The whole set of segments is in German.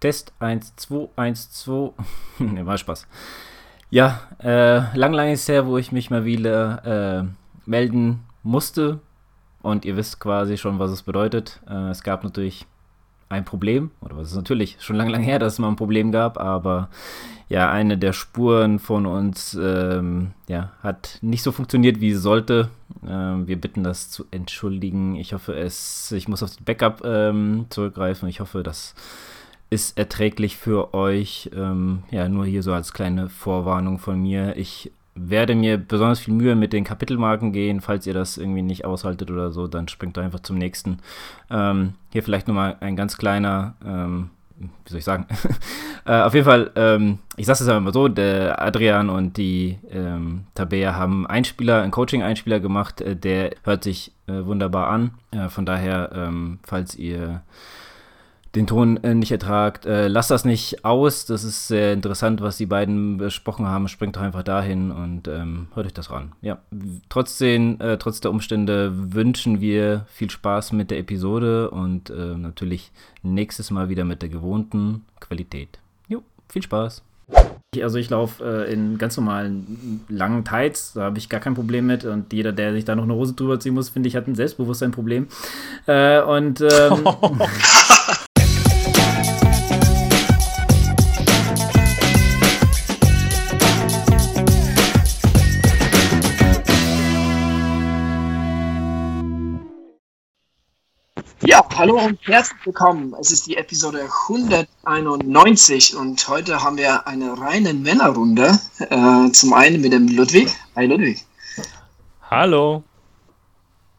Test 1, 2, 1, 2. ne, war Spaß. Ja, äh, lang, lang ist her, wo ich mich mal wieder äh, melden musste. Und ihr wisst quasi schon, was es bedeutet. Äh, es gab natürlich ein Problem, oder was ist natürlich schon lang, lang her, dass es mal ein Problem gab, aber ja, eine der Spuren von uns ähm, ja, hat nicht so funktioniert, wie sie sollte. Ähm, wir bitten das zu entschuldigen. Ich hoffe, es, ich muss auf das Backup ähm, zurückgreifen. Ich hoffe, das ist erträglich für euch. Ähm, ja, nur hier so als kleine Vorwarnung von mir. Ich werde mir besonders viel Mühe mit den Kapitelmarken gehen. Falls ihr das irgendwie nicht aushaltet oder so, dann springt einfach zum nächsten. Ähm, hier vielleicht nochmal ein ganz kleiner, ähm, wie soll ich sagen? äh, auf jeden Fall, ähm, ich sage es einfach mal so, der Adrian und die ähm, Tabea haben Einspieler, einen Coaching-Einspieler gemacht, äh, der hört sich äh, wunderbar an. Äh, von daher, ähm, falls ihr den Ton äh, nicht ertragt. Äh, lasst das nicht aus. Das ist sehr interessant, was die beiden besprochen haben. Springt doch einfach dahin und ähm, hört euch das ran. Ja, trotzdem, äh, trotz der Umstände wünschen wir viel Spaß mit der Episode und äh, natürlich nächstes Mal wieder mit der gewohnten Qualität. Jo, viel Spaß. Also ich laufe äh, in ganz normalen langen Tights, da habe ich gar kein Problem mit. Und jeder, der sich da noch eine Hose drüber ziehen muss, finde ich, hat ein Selbstbewusstseinproblem. Äh, und ähm, Ja, hallo und herzlich willkommen. Es ist die Episode 191 und heute haben wir eine reine Männerrunde. Äh, zum einen mit dem Ludwig. Hi Ludwig. Hallo.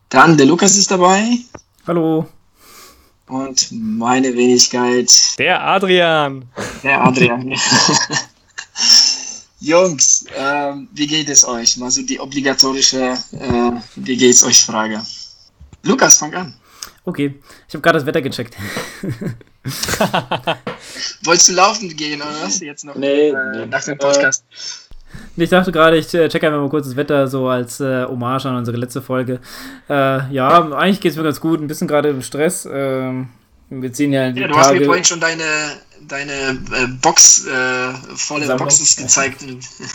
Dann der Lukas ist dabei. Hallo. Und meine Wenigkeit. Der Adrian. Der Adrian. Jungs, äh, wie geht es euch? Mal so die obligatorische äh, Wie geht's euch Frage. Lukas, fang an. Okay, ich habe gerade das Wetter gecheckt. Wolltest du laufen gehen oder was jetzt noch? Nee, äh, nach dem Podcast. Ich dachte gerade, ich äh, check einfach mal kurz das Wetter so als äh, Hommage an unsere letzte Folge. Äh, ja, eigentlich geht es mir ganz gut. Ein bisschen gerade im Stress. Ähm, wir ziehen ja die Ja, du Tage. hast mir vorhin schon deine, deine äh, Box, äh, volle Sammlung. Boxes gezeigt.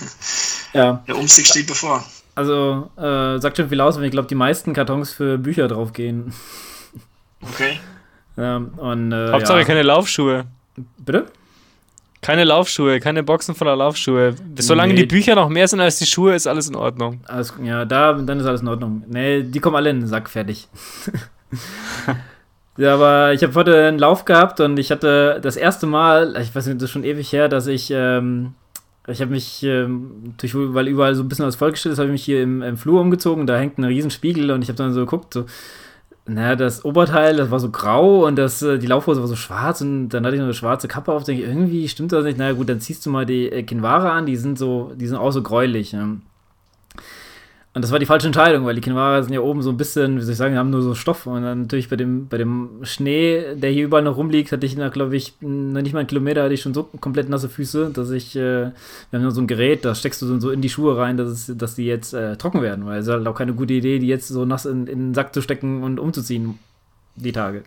ja, Der Umzug steht bevor. also äh, sagt schon viel aus, wenn ich glaube, die meisten Kartons für Bücher draufgehen. Okay. Ähm, und, äh, Hauptsache ja. keine Laufschuhe. Bitte? Keine Laufschuhe, keine Boxen voller Laufschuhe. Solange Nee. die Bücher noch mehr sind als die Schuhe, ist alles in Ordnung. Alles, ja, da, dann ist alles in Ordnung. Nee, die kommen alle in den Sack fertig. ja, aber ich habe heute einen Lauf gehabt und ich hatte das erste Mal, ich weiß nicht, das ist schon ewig her, dass ich, ähm, ich habe mich, ähm, durch, weil überall so ein bisschen alles vollgestellt ist, habe ich mich hier im, im Flur umgezogen, da hängt ein riesen Spiegel und ich habe dann so geguckt, so, naja, das Oberteil, das war so grau und das, äh, die Laufhose war so schwarz und dann hatte ich noch eine schwarze Kappe auf, denke ich, irgendwie stimmt das nicht. Naja gut, dann ziehst du mal die äh, Kinwara an, die sind so, die sind auch so gräulich. Ja. Und das war die falsche Entscheidung, weil die Kinwara sind ja oben so ein bisschen, wie soll ich sagen, haben nur so Stoff. Und dann natürlich bei dem, bei dem Schnee, der hier überall noch rumliegt, hatte ich glaube ich, noch nicht mal einen Kilometer, hatte ich schon so komplett nasse Füße, dass ich, äh, wir haben nur so ein Gerät, da steckst du so- so in die Schuhe rein, dass, es, dass die jetzt äh, trocken werden. Weil es ist halt auch keine gute Idee, die jetzt so nass in, in den Sack zu stecken und umzuziehen, die Tage.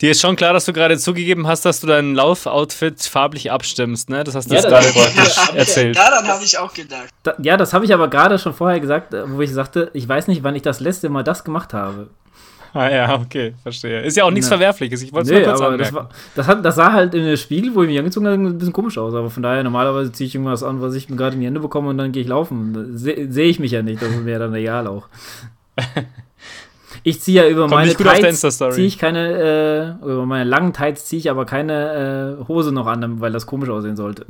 Dir ist schon klar, dass du gerade zugegeben hast, dass du dein Laufoutfit farblich abstimmst, ne? Das hast du Ja, jetzt das- gerade praktisch erzählt. Daran habe ich auch gedacht. Da, ja, das habe ich aber gerade schon vorher gesagt, äh, wo ich sagte, ich weiß nicht, wann ich das letzte Mal das gemacht habe. Ah ja, okay, verstehe. Ist ja auch nichts Na. Verwerfliches. Ich wollte es Nee, nur kurz aber das, war, das, hat, das sah halt in dem Spiegel, wo ich mich angezogen habe, ein bisschen komisch aus. Aber von daher, normalerweise ziehe ich irgendwas an, was ich mir gerade in die Hände bekomme und dann gehe ich laufen. Sehe seh ich mich ja nicht, das ist mir dann egal auch. Ich ziehe ja über Kommt meine Tights, ziehe ich keine, äh, über meine langen Tights ziehe ich aber keine äh, Hose noch an, weil das komisch aussehen sollte.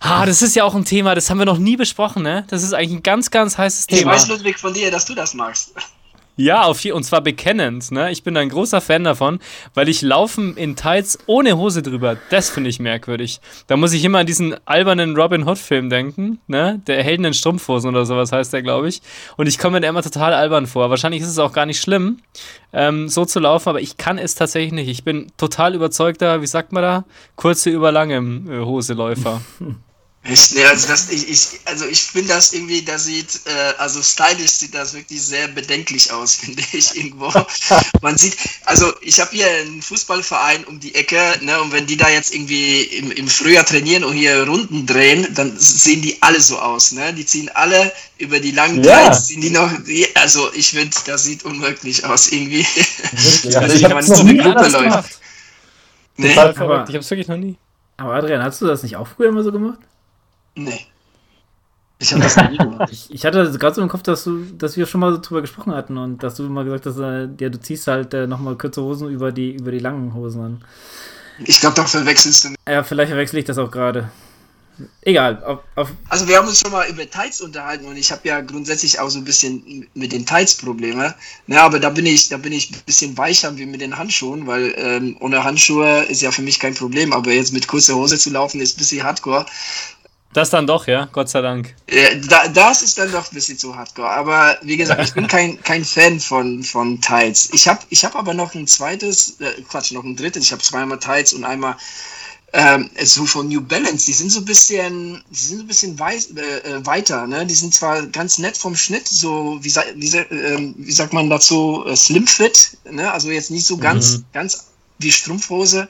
Ah, das ist ja auch ein Thema, das haben wir noch nie besprochen, ne? Das ist eigentlich ein ganz, ganz heißes Ich Thema. weiß, Ludwig, von dir, dass du das magst. Ja, auf und zwar bekennend. Ne? Ich bin ein großer Fan davon, weil ich Laufen in Tights ohne Hose drüber, das finde ich merkwürdig. Da muss ich immer an diesen albernen Robin Hood-Film denken, ne? Der Helden in Strumpfhosen oder sowas heißt der, glaube ich. Und ich komme mir da immer total albern vor. Wahrscheinlich ist es auch gar nicht schlimm, ähm, so zu laufen, aber ich kann es tatsächlich nicht. Ich bin total überzeugter, wie sagt man da? Kurze über lange äh, Hoseläufer. Echt? Nee, also das, ich, ich, also ich finde das irgendwie, das sieht, äh, also stylisch sieht das wirklich sehr bedenklich aus, finde ich irgendwo. Man sieht, also ich habe hier einen Fußballverein um die Ecke, ne, und wenn die da jetzt irgendwie im, im Frühjahr trainieren und hier Runden drehen, dann sehen die alle so aus, ne? Die ziehen alle über die langen Ja. Tights, ziehen die noch, die, also ich finde, das sieht unmöglich aus irgendwie. Wirklich. Also Also ich habe so noch eine nie Gruppe läuft. gemacht. Nee, ich hab's wirklich noch nie. Aber Adrian, hast du das nicht auch früher immer so gemacht? Nee. Ich habe das nie gemacht. Ich, ich hatte gerade so im Kopf, dass du, dass wir schon mal so drüber gesprochen hatten und dass du mal gesagt hast, äh, ja, du ziehst halt äh, nochmal kurze Hosen über die, über die langen Hosen an. Ich glaube, da verwechselst du Ja, vielleicht verwechsel ich das auch gerade. Egal, auf, auf, Also wir haben uns schon mal über Tights unterhalten und ich habe ja grundsätzlich auch so ein bisschen mit den Tights Probleme. Ja, aber da bin ich, da bin ich ein bisschen weicher wie mit den Handschuhen, weil ähm, ohne Handschuhe ist ja für mich kein Problem, aber jetzt mit kurzer Hose zu laufen ist ein bisschen hardcore. Das dann doch, ja, Gott sei Dank. Äh, da, das ist dann doch ein bisschen zu hardcore. Aber wie gesagt, ich bin kein, kein Fan von, von Tights. Ich habe ich hab aber noch ein zweites, äh, Quatsch, noch ein drittes. Ich habe zweimal Tights und einmal ähm, so von New Balance. Die sind so ein bisschen, die sind so ein bisschen weiß, äh, äh, weiter. Ne? Die sind zwar ganz nett vom Schnitt, so wie, wie, ähm, wie sagt man dazu, äh, Slim Fit. Ne? Also jetzt nicht so ganz, Mhm. ganz wie Strumpfhose,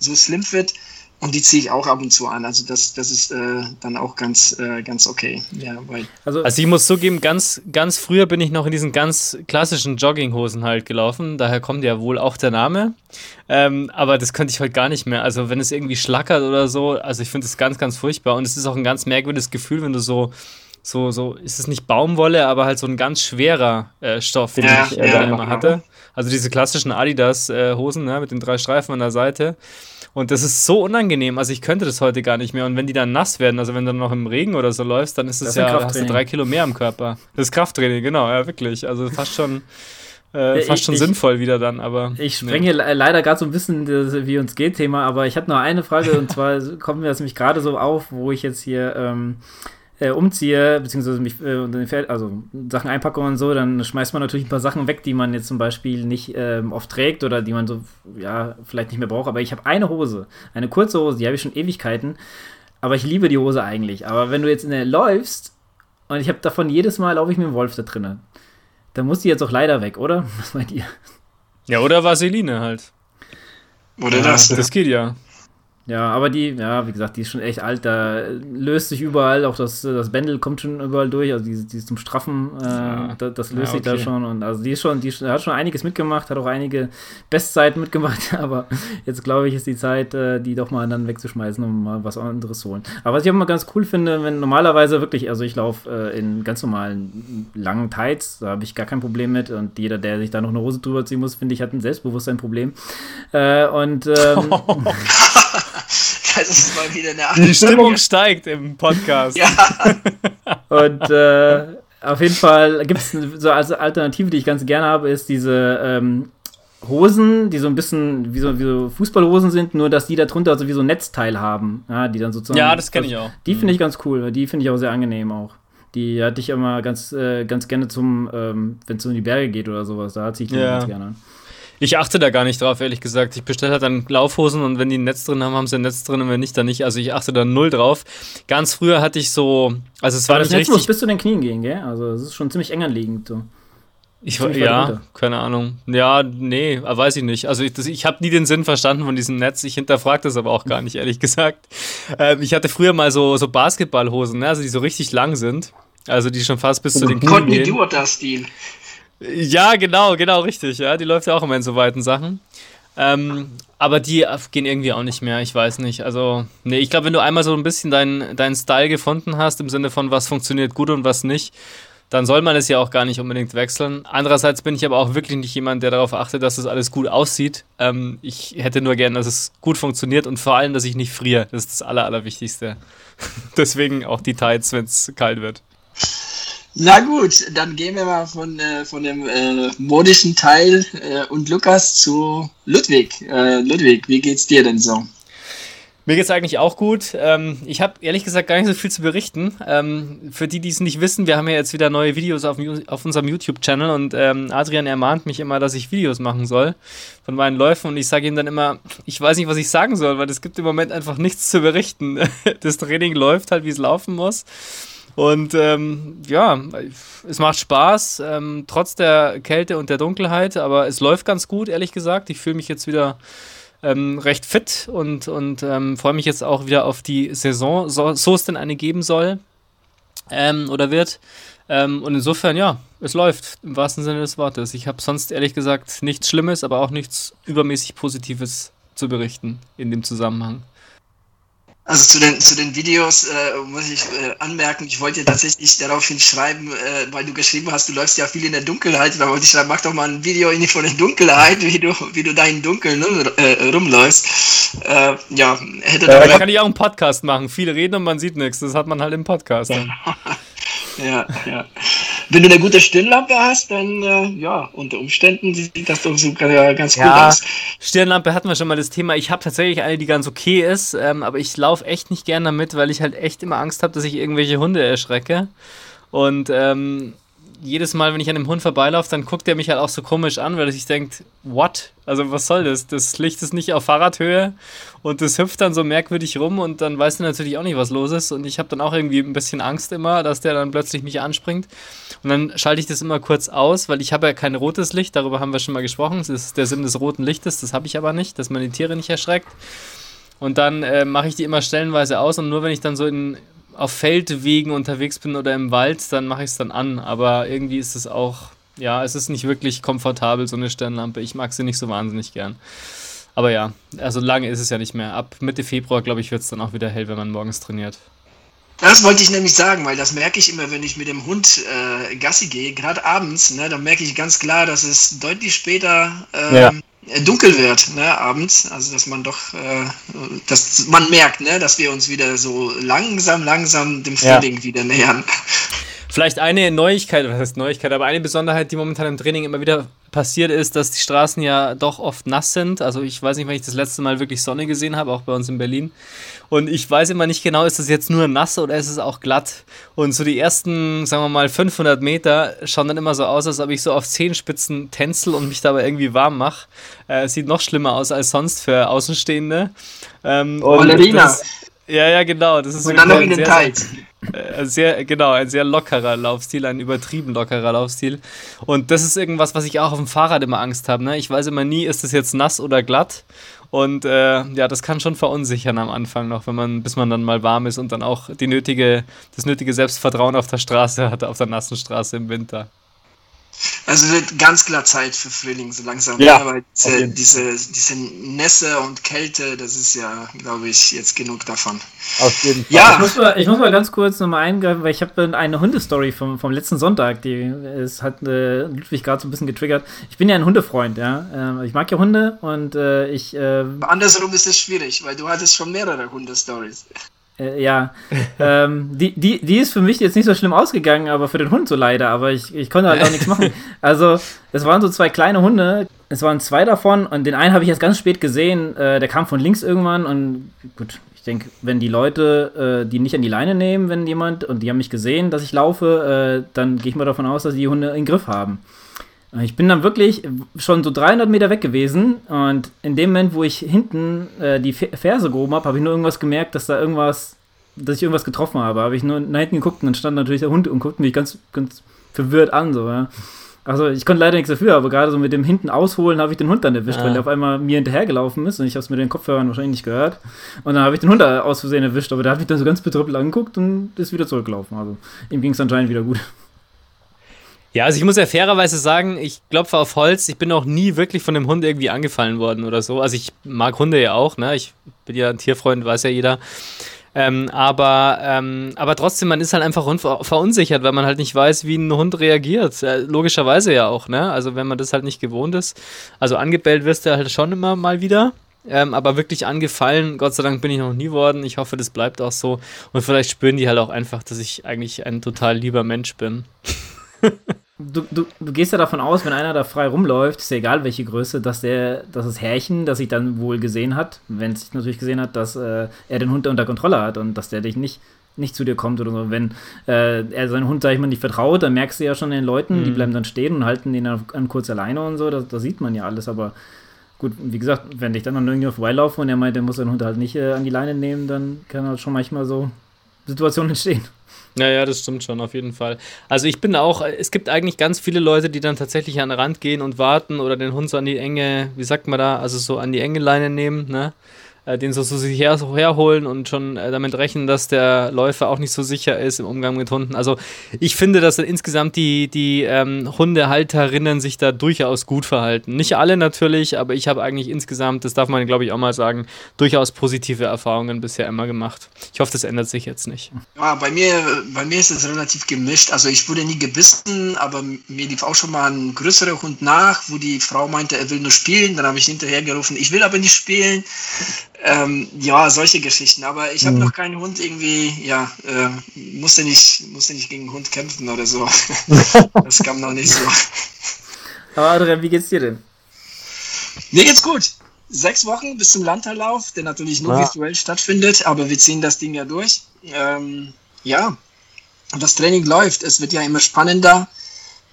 so Slim Fit. Und die ziehe ich auch ab und zu an. Also das, das ist äh, dann auch ganz, äh, ganz okay. Ja, weil also, Also ich muss zugeben, ganz, ganz früher bin ich noch in diesen ganz klassischen Jogginghosen halt gelaufen. Daher kommt ja wohl auch der Name. Ähm, aber das könnte ich heute gar nicht mehr. Also wenn es irgendwie schlackert oder so, also ich finde es ganz, ganz furchtbar. Und es ist auch ein ganz merkwürdiges Gefühl, wenn du so, so, so, ist es nicht Baumwolle, aber halt so ein ganz schwerer äh, Stoff, den Ja, ich ja, äh, da ja. immer hatte. Also diese klassischen Adidas-Hosen ne, mit den drei Streifen an der Seite. Und das ist so unangenehm. Also ich könnte das heute gar nicht mehr. Und wenn die dann nass werden, also wenn du dann noch im Regen oder so läufst, dann ist Das es ja, hast du drei Kilo mehr am Körper. Das ist Krafttraining, genau, ja, wirklich. Also fast schon, äh, Ja, fast schon ich- sinnvoll wieder dann, aber. Ich sprenge le- leider gerade so ein bisschen das wie uns geht Thema, aber ich habe noch eine Frage und zwar kommt mir das nämlich gerade so auf, wo ich jetzt hier ähm, äh, umziehe, beziehungsweise mich äh, unter den Pferd, also Sachen einpacke und so, dann schmeißt man natürlich ein paar Sachen weg, die man jetzt zum Beispiel nicht ähm, oft trägt oder die man so, ja, vielleicht nicht mehr braucht. Aber ich habe eine Hose, eine kurze Hose, die habe ich schon Ewigkeiten, aber ich liebe die Hose eigentlich. Aber wenn du jetzt in der läufst und ich habe davon jedes Mal, laufe ich mit dem Wolf da drinnen, dann muss die jetzt auch leider weg, oder? Was meint ihr? Ja, oder Vaseline halt. Oder Ja, das. Das geht ja. Ja, aber die, ja, wie gesagt, die ist schon echt alt. Da löst sich überall, auch das, das Bändel kommt schon überall durch. Also die, die ist zum Straffen, äh, Ja. da, das löst Ja, sich da okay. schon. Und also die ist schon, die hat schon einiges mitgemacht, hat auch einige Bestzeiten mitgemacht. Aber jetzt glaube ich, ist die Zeit, äh, die doch mal dann wegzuschmeißen, um mal was anderes zu holen. Aber was ich auch mal ganz cool finde, wenn normalerweise wirklich, also ich laufe äh, in ganz normalen langen Tights, da habe ich gar kein Problem mit. Und jeder, der sich da noch eine Hose drüber ziehen muss, finde ich, hat ein Selbstbewusstseinproblem. Äh, und ähm, Das ist mal wieder eine Die Stimmung steigt im Podcast. Ja, Und äh, auf jeden Fall gibt es so als Alternative, die ich ganz gerne habe, ist diese ähm, Hosen, die so ein bisschen wie so, wie so Fußballhosen sind, nur dass die da drunter so wie so ein Netzteil haben. Ja, die dann sozusagen. Ja, das kenne ich auch. Die finde ich ganz cool, weil die finde ich auch sehr angenehm auch. Die hatte ich immer ganz, äh, ganz gerne zum, ähm, wenn es so in die Berge geht oder sowas, da ziehe ich die Ja. ganz gerne an. Ich achte da gar nicht drauf, ehrlich gesagt. Ich bestelle halt dann Laufhosen und wenn die ein Netz drin haben, haben sie ein Netz drin und wenn nicht, dann nicht. Also ich achte da null drauf. Ganz früher hatte ich so, also es war Aber das nicht Netz muss richtig. bis zu den Knien gehen, gell? Also es ist schon ziemlich eng anliegend. So. Ich, ja, runter. keine Ahnung. Ja, nee, weiß ich nicht. Also ich, das- ich habe nie den Sinn verstanden von diesem Netz. Ich hinterfrage das aber auch gar nicht, ehrlich gesagt. Ähm, ich hatte früher mal so, so Basketballhosen, ne? also die so richtig lang sind. Also die schon fast bis zu den Knien Courtney gehen. Ja, genau, genau, richtig. Ja, die läuft ja auch immer in so weiten Sachen. Ähm, aber die gehen irgendwie auch nicht mehr, ich weiß nicht. Also, nee, ich glaube, wenn du einmal so ein bisschen deinen deinen Style gefunden hast, im Sinne von, was funktioniert gut und was nicht, dann soll man es ja auch gar nicht unbedingt wechseln. Andererseits bin ich aber auch wirklich nicht jemand, der darauf achtet, dass das alles gut aussieht. Ähm, ich hätte nur gern, dass es gut funktioniert und vor allem, dass ich nicht friere. Das ist das Aller, Allerwichtigste. Deswegen auch die Tights, wenn es kalt wird. Na gut, dann gehen wir mal von, äh, von dem äh, modischen Teil äh, und Lukas zu Ludwig. Äh, Ludwig, wie geht's dir denn so? Mir geht es eigentlich auch gut. Ähm, ich habe ehrlich gesagt gar nicht so viel zu berichten. Ähm, für die, die es nicht wissen, wir haben ja jetzt wieder neue Videos auf, auf unserem YouTube-Channel und ähm, Adrian ermahnt mich immer, dass ich Videos machen soll von meinen Läufen und ich sage ihm dann immer, ich weiß nicht, was ich sagen soll, weil es gibt im Moment einfach nichts zu berichten. das Training läuft halt, wie es laufen muss. Und ähm, ja, es macht Spaß, ähm, trotz der Kälte und der Dunkelheit, aber es läuft ganz gut, ehrlich gesagt. Ich fühle mich jetzt wieder ähm, recht fit und, und ähm, freue mich jetzt auch wieder auf die Saison, so, so es denn eine geben soll ähm, oder wird. Ähm, und insofern, ja, es läuft im wahrsten Sinne des Wortes. Ich habe sonst ehrlich gesagt nichts Schlimmes, aber auch nichts übermäßig Positives zu berichten in dem Zusammenhang. Also zu den, zu den Videos äh, muss ich äh, anmerken, ich wollte tatsächlich daraufhin schreiben, äh, weil du geschrieben hast, du läufst ja viel in der Dunkelheit, da wollte ich schreiben, mach doch mal ein Video in, von der Dunkelheit, wie du, wie du da in Dunkeln äh, rumläufst. Äh, ja, hätte ja, da kann ich auch einen Podcast machen. Viel reden und man sieht nichts. Das hat man halt im Podcast. ja, ja. Wenn du eine gute Stirnlampe hast, dann äh, ja, unter Umständen sieht das doch sogar ganz gut ja, aus. Stirnlampe hatten wir schon mal das Thema. Ich habe tatsächlich eine, die ganz okay ist, ähm, aber ich laufe echt nicht gern damit, weil ich halt echt immer Angst habe, dass ich irgendwelche Hunde erschrecke. Und ähm, jedes Mal, wenn ich an dem Hund vorbeilaufe, dann guckt er mich halt auch so komisch an, weil er sich denkt, what? Also was soll das? Das Licht ist nicht auf Fahrradhöhe und das hüpft dann so merkwürdig rum und dann weißt du natürlich auch nicht, was los ist. Und ich habe dann auch irgendwie ein bisschen Angst immer, dass der dann plötzlich mich anspringt. Und dann schalte ich das immer kurz aus, weil ich habe ja kein rotes Licht, darüber haben wir schon mal gesprochen. Das ist der Sinn des roten Lichtes, das habe ich aber nicht, dass man die Tiere nicht erschreckt. Und dann äh, mache ich die immer stellenweise aus und nur wenn ich dann so in auf Feldwegen unterwegs bin oder im Wald, dann mache ich es dann an. Aber irgendwie ist es auch, ja, es ist nicht wirklich komfortabel, so eine Stirnlampe. Ich mag sie nicht so wahnsinnig gern. Aber ja, also lange ist es ja nicht mehr. Ab Mitte Februar, glaube ich, wird es dann auch wieder hell, wenn man morgens trainiert. Das wollte ich nämlich sagen, weil das merke ich immer, wenn ich mit dem Hund äh, Gassi gehe, gerade abends, ne, da merke ich ganz klar, dass es deutlich später ähm, ja. Äh, dunkel wird, ne, abends. Also dass man doch, äh, dass man merkt, ne, dass wir uns wieder so langsam, langsam dem Frühling ja. wieder nähern. Vielleicht eine Neuigkeit, was heißt Neuigkeit, aber eine Besonderheit, die momentan im Training immer wieder passiert ist, dass die Straßen ja doch oft nass sind. Also ich weiß nicht, wann ich das letzte Mal wirklich Sonne gesehen habe, auch bei uns in Berlin. Und ich weiß immer nicht genau, ist das jetzt nur nass oder ist es auch glatt? Und so die ersten, sagen wir mal, 500 Meter schauen dann immer so aus, als ob ich so auf Zehenspitzen tänzel und mich dabei irgendwie warm mache. Äh, sieht noch schlimmer aus als sonst für Außenstehende. Ähm, oh, Ballerina. Ja, ja, genau. Das ist noch in den Teils. Äh, sehr, genau, ein sehr lockerer Laufstil, ein übertrieben lockerer Laufstil. Und das ist irgendwas, was ich auch auf dem Fahrrad immer Angst habe. Ne? Ich weiß immer nie, ist es jetzt nass oder glatt. Und äh, ja, das kann schon verunsichern am Anfang noch, wenn man, bis man dann mal warm ist und dann auch die nötige, das nötige Selbstvertrauen auf der Straße hat, auf der nassen Straße im Winter. Also wird ganz klar Zeit für Frühling so langsam. Ja, aber diese, diese, diese Nässe und Kälte, das ist ja, glaube ich, jetzt genug davon. Auf jeden Fall. Ja. Ich muss mal, ich muss mal ganz kurz nochmal eingreifen, weil ich habe eine Hundestory vom, vom letzten Sonntag, die es hat äh, Ludwig gerade so ein bisschen getriggert. Ich bin ja ein Hundefreund, ja. Äh, ich mag ja Hunde und äh, ich. Äh, Andersrum ist es schwierig, weil du hattest schon mehrere Hundestories. Äh, ja, ähm, die, die, die ist für mich jetzt nicht so schlimm ausgegangen, aber für den Hund so leider. Aber ich, ich konnte halt auch nichts machen. Also, es waren so zwei kleine Hunde. Es waren zwei davon und den einen habe ich erst ganz spät gesehen. Äh, der kam von links irgendwann und gut, ich denke, wenn die Leute äh, die nicht an die Leine nehmen, wenn jemand und die haben mich gesehen, dass ich laufe, äh, dann gehe ich mal davon aus, dass die Hunde in Griff haben. Ich bin dann wirklich schon so 300 Meter weg gewesen und in dem Moment, wo ich hinten äh, die Ferse gehoben habe, habe ich nur irgendwas gemerkt, dass da irgendwas, dass ich irgendwas getroffen habe. Habe ich nur nach hinten geguckt und dann stand natürlich der Hund und guckte mich ganz, ganz verwirrt an. So, ja. Also ich konnte leider nichts dafür, aber gerade so mit dem hinten ausholen habe ich den Hund dann erwischt, ah. weil der auf einmal mir hinterhergelaufen ist und ich habe es mit den Kopfhörern wahrscheinlich nicht gehört. Und dann habe ich den Hund aus Versehen erwischt, aber der hat mich dann so ganz betrüppelt angeguckt und ist wieder zurückgelaufen. Also ihm ging es anscheinend wieder gut. Ja, also ich muss ja fairerweise sagen, ich klopfe auf Holz, ich bin auch nie wirklich von dem Hund irgendwie angefallen worden oder so. Also ich mag Hunde ja auch, ne? Ich bin ja ein Tierfreund, weiß ja jeder. Ähm, aber, ähm, aber trotzdem, man ist halt einfach verunsichert, weil man halt nicht weiß, wie ein Hund reagiert. Äh, logischerweise ja auch, ne? Also wenn man das halt nicht gewohnt ist. Also angebellt wirst du halt schon immer mal wieder. Ähm, aber wirklich angefallen, Gott sei Dank bin ich noch nie worden. Ich hoffe, das bleibt auch so. Und vielleicht spüren die halt auch einfach, dass ich eigentlich ein total lieber Mensch bin. du, du, du gehst ja davon aus, wenn einer da frei rumläuft, ist ja egal welche Größe, dass der, dass das Härchen, das sich dann wohl gesehen hat, wenn es sich natürlich gesehen hat, dass äh, er den Hund unter Kontrolle hat und dass der dich nicht, nicht zu dir kommt oder so. Wenn äh, er seinen Hund, sag ich mal, nicht vertraut, dann merkst du ja schon den Leuten, mhm. die bleiben dann stehen und halten den dann an kurz alleine und so, da sieht man ja alles, aber gut, wie gesagt, wenn ich dann an irgendjemand vorbeilaufe und er meint, er muss seinen Hund halt nicht äh, an die Leine nehmen, dann kann halt schon manchmal so Situationen entstehen. Ja, ja, das stimmt schon, auf jeden Fall. Also ich bin auch, es gibt eigentlich ganz viele Leute, die dann tatsächlich an den Rand gehen und warten oder den Hund so an die enge, wie sagt man da, also so an die enge Leine nehmen, ne? Äh, den so, so sich her, so herholen und schon äh, damit rechnen, dass der Läufer auch nicht so sicher ist im Umgang mit Hunden. Also ich finde, dass insgesamt die, die ähm, Hundehalterinnen sich da durchaus gut verhalten. Nicht alle natürlich, aber ich habe eigentlich insgesamt, das darf man glaube ich auch mal sagen, durchaus positive Erfahrungen bisher immer gemacht. Ich hoffe, das ändert sich jetzt nicht. Ja, bei mir, bei mir ist es relativ gemischt. Also ich wurde nie gebissen, aber mir lief auch schon mal ein größerer Hund nach, wo die Frau meinte, er will nur spielen. Dann habe ich hinterher gerufen, ich will aber nicht spielen. Ähm, ja, solche Geschichten. Aber ich habe mhm. noch keinen Hund irgendwie, ja, äh, musste, nicht, musste nicht gegen einen Hund kämpfen oder so. das kam noch nicht so. Aber Adrian, wie geht's dir denn? Mir geht's gut. Sechs Wochen bis zum Landtallauf, der natürlich nur ja. virtuell stattfindet, aber wir ziehen das Ding ja durch. Ähm, ja, das Training läuft. Es wird ja immer spannender.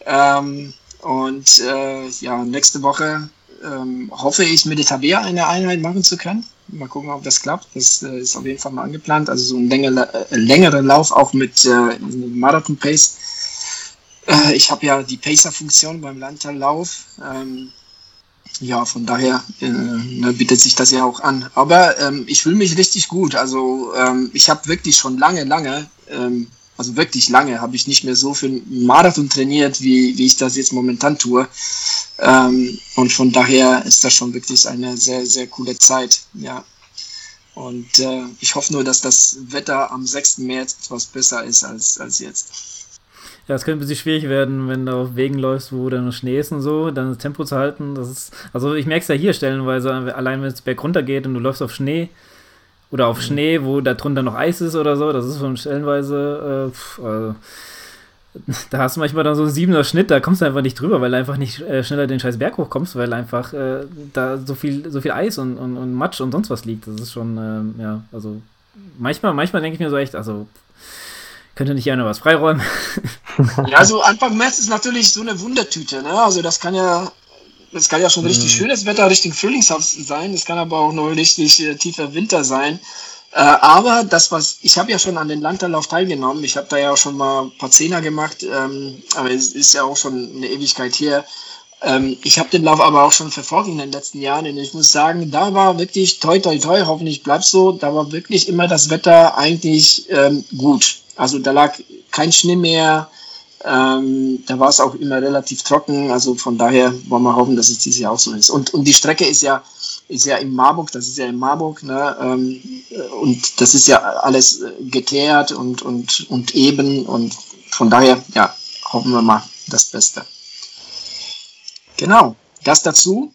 Ähm, und äh, ja, nächste Woche ähm, hoffe ich, mit der Tabea eine Einheit machen zu können. Mal gucken, ob das klappt. Das äh, ist auf jeden Fall mal angeplant. Also so ein länger, äh, längerer Lauf auch mit äh, Marathon Pace. Äh, ich habe ja die Pacer-Funktion beim Landtallauf. Ähm, ja, von daher äh, ne, bietet sich das ja auch an. Aber ähm, ich fühle mich richtig gut. Also ähm, ich habe wirklich schon lange, lange ähm, also wirklich lange, habe ich nicht mehr so viel Marathon trainiert, wie, wie ich das jetzt momentan tue. Ähm, und von daher ist das schon wirklich eine sehr, sehr coole Zeit. Ja. Und äh, ich hoffe nur, dass das Wetter am 6. März etwas besser ist als, als jetzt. Ja, es könnte ein bisschen schwierig werden, wenn du auf Wegen läufst, wo dann Schnee ist und so, dann das Tempo zu halten. Das ist, also ich merke es ja hier stellenweise, allein wenn es bergunter geht und du läufst auf Schnee, oder auf Schnee, wo da drunter noch Eis ist oder so. Das ist schon stellenweise. Äh, pff, also, da hast du manchmal dann so einen siebener Schnitt, da kommst du einfach nicht drüber, weil du einfach nicht äh, schneller den scheiß Berg hochkommst, weil einfach äh, da so viel, so viel Eis und, und, und Matsch und sonst was liegt. Das ist schon, ähm, ja, also manchmal, manchmal denke ich mir so echt, also könnte nicht einer was freiräumen. ja, also Anfang März ist natürlich so eine Wundertüte, ne? Also das kann ja es kann ja schon richtig mhm. schönes Wetter, richtig frühlingshaft sein. Es kann aber auch noch richtig äh, tiefer Winter sein. Äh, aber das, was ich habe ja schon an den Landtallauf teilgenommen. Ich habe da ja auch schon mal ein paar Zehner gemacht, ähm, aber es ist ja auch schon eine Ewigkeit her. Ähm, ich habe den Lauf aber auch schon verfolgt in den letzten Jahren und ich muss sagen, da war wirklich toi toi toi, hoffentlich bleibt so, da war wirklich immer das Wetter eigentlich ähm, gut. Also da lag kein Schnee mehr, ähm, da war es auch immer relativ trocken, also von daher wollen wir hoffen, dass es dieses Jahr auch so ist. Und, und die Strecke ist ja, ist ja in Marburg, das ist ja in Marburg, ne? Ähm, und das ist ja alles äh, geklärt und, und, und eben und von daher, ja, hoffen wir mal das Beste. Genau, das dazu.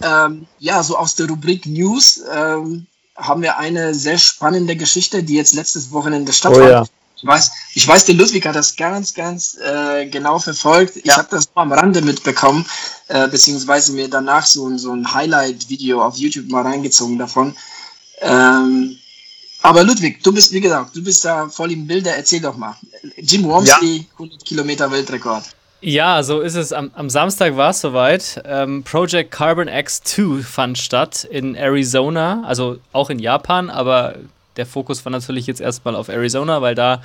Ähm, ja, so aus der Rubrik News ähm, haben wir eine sehr spannende Geschichte, die jetzt letztes Wochenende stattfand. Oh ja. Ich weiß, ich weiß, der Ludwig hat das ganz, ganz äh, genau verfolgt. Ich ja. habe das nur am Rande mitbekommen, äh, beziehungsweise mir danach so, so ein Highlight-Video auf YouTube mal reingezogen davon. Ähm, aber Ludwig, du bist, wie gesagt, du bist da voll im Bilde. Erzähl doch mal. Jim Wormsley, ja. 100 Kilometer Weltrekord. Ja, so ist es. Am, am Samstag war es soweit. Ähm, Project Carbon X2 fand statt in Arizona, also auch in Japan, aber der Fokus war natürlich jetzt erstmal auf Arizona, weil da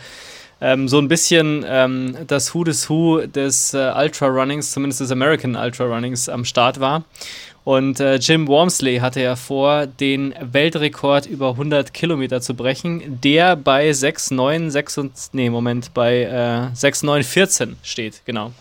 ähm, so ein bisschen ähm, das Who des Who des äh, Ultra Runnings, zumindest des American Ultra Runnings, am Start war. Und äh, Jim Wormsley hatte ja vor, den Weltrekord über 100 Kilometer zu brechen, der bei 6,9, nee, Moment, bei äh, 6,914 steht, genau.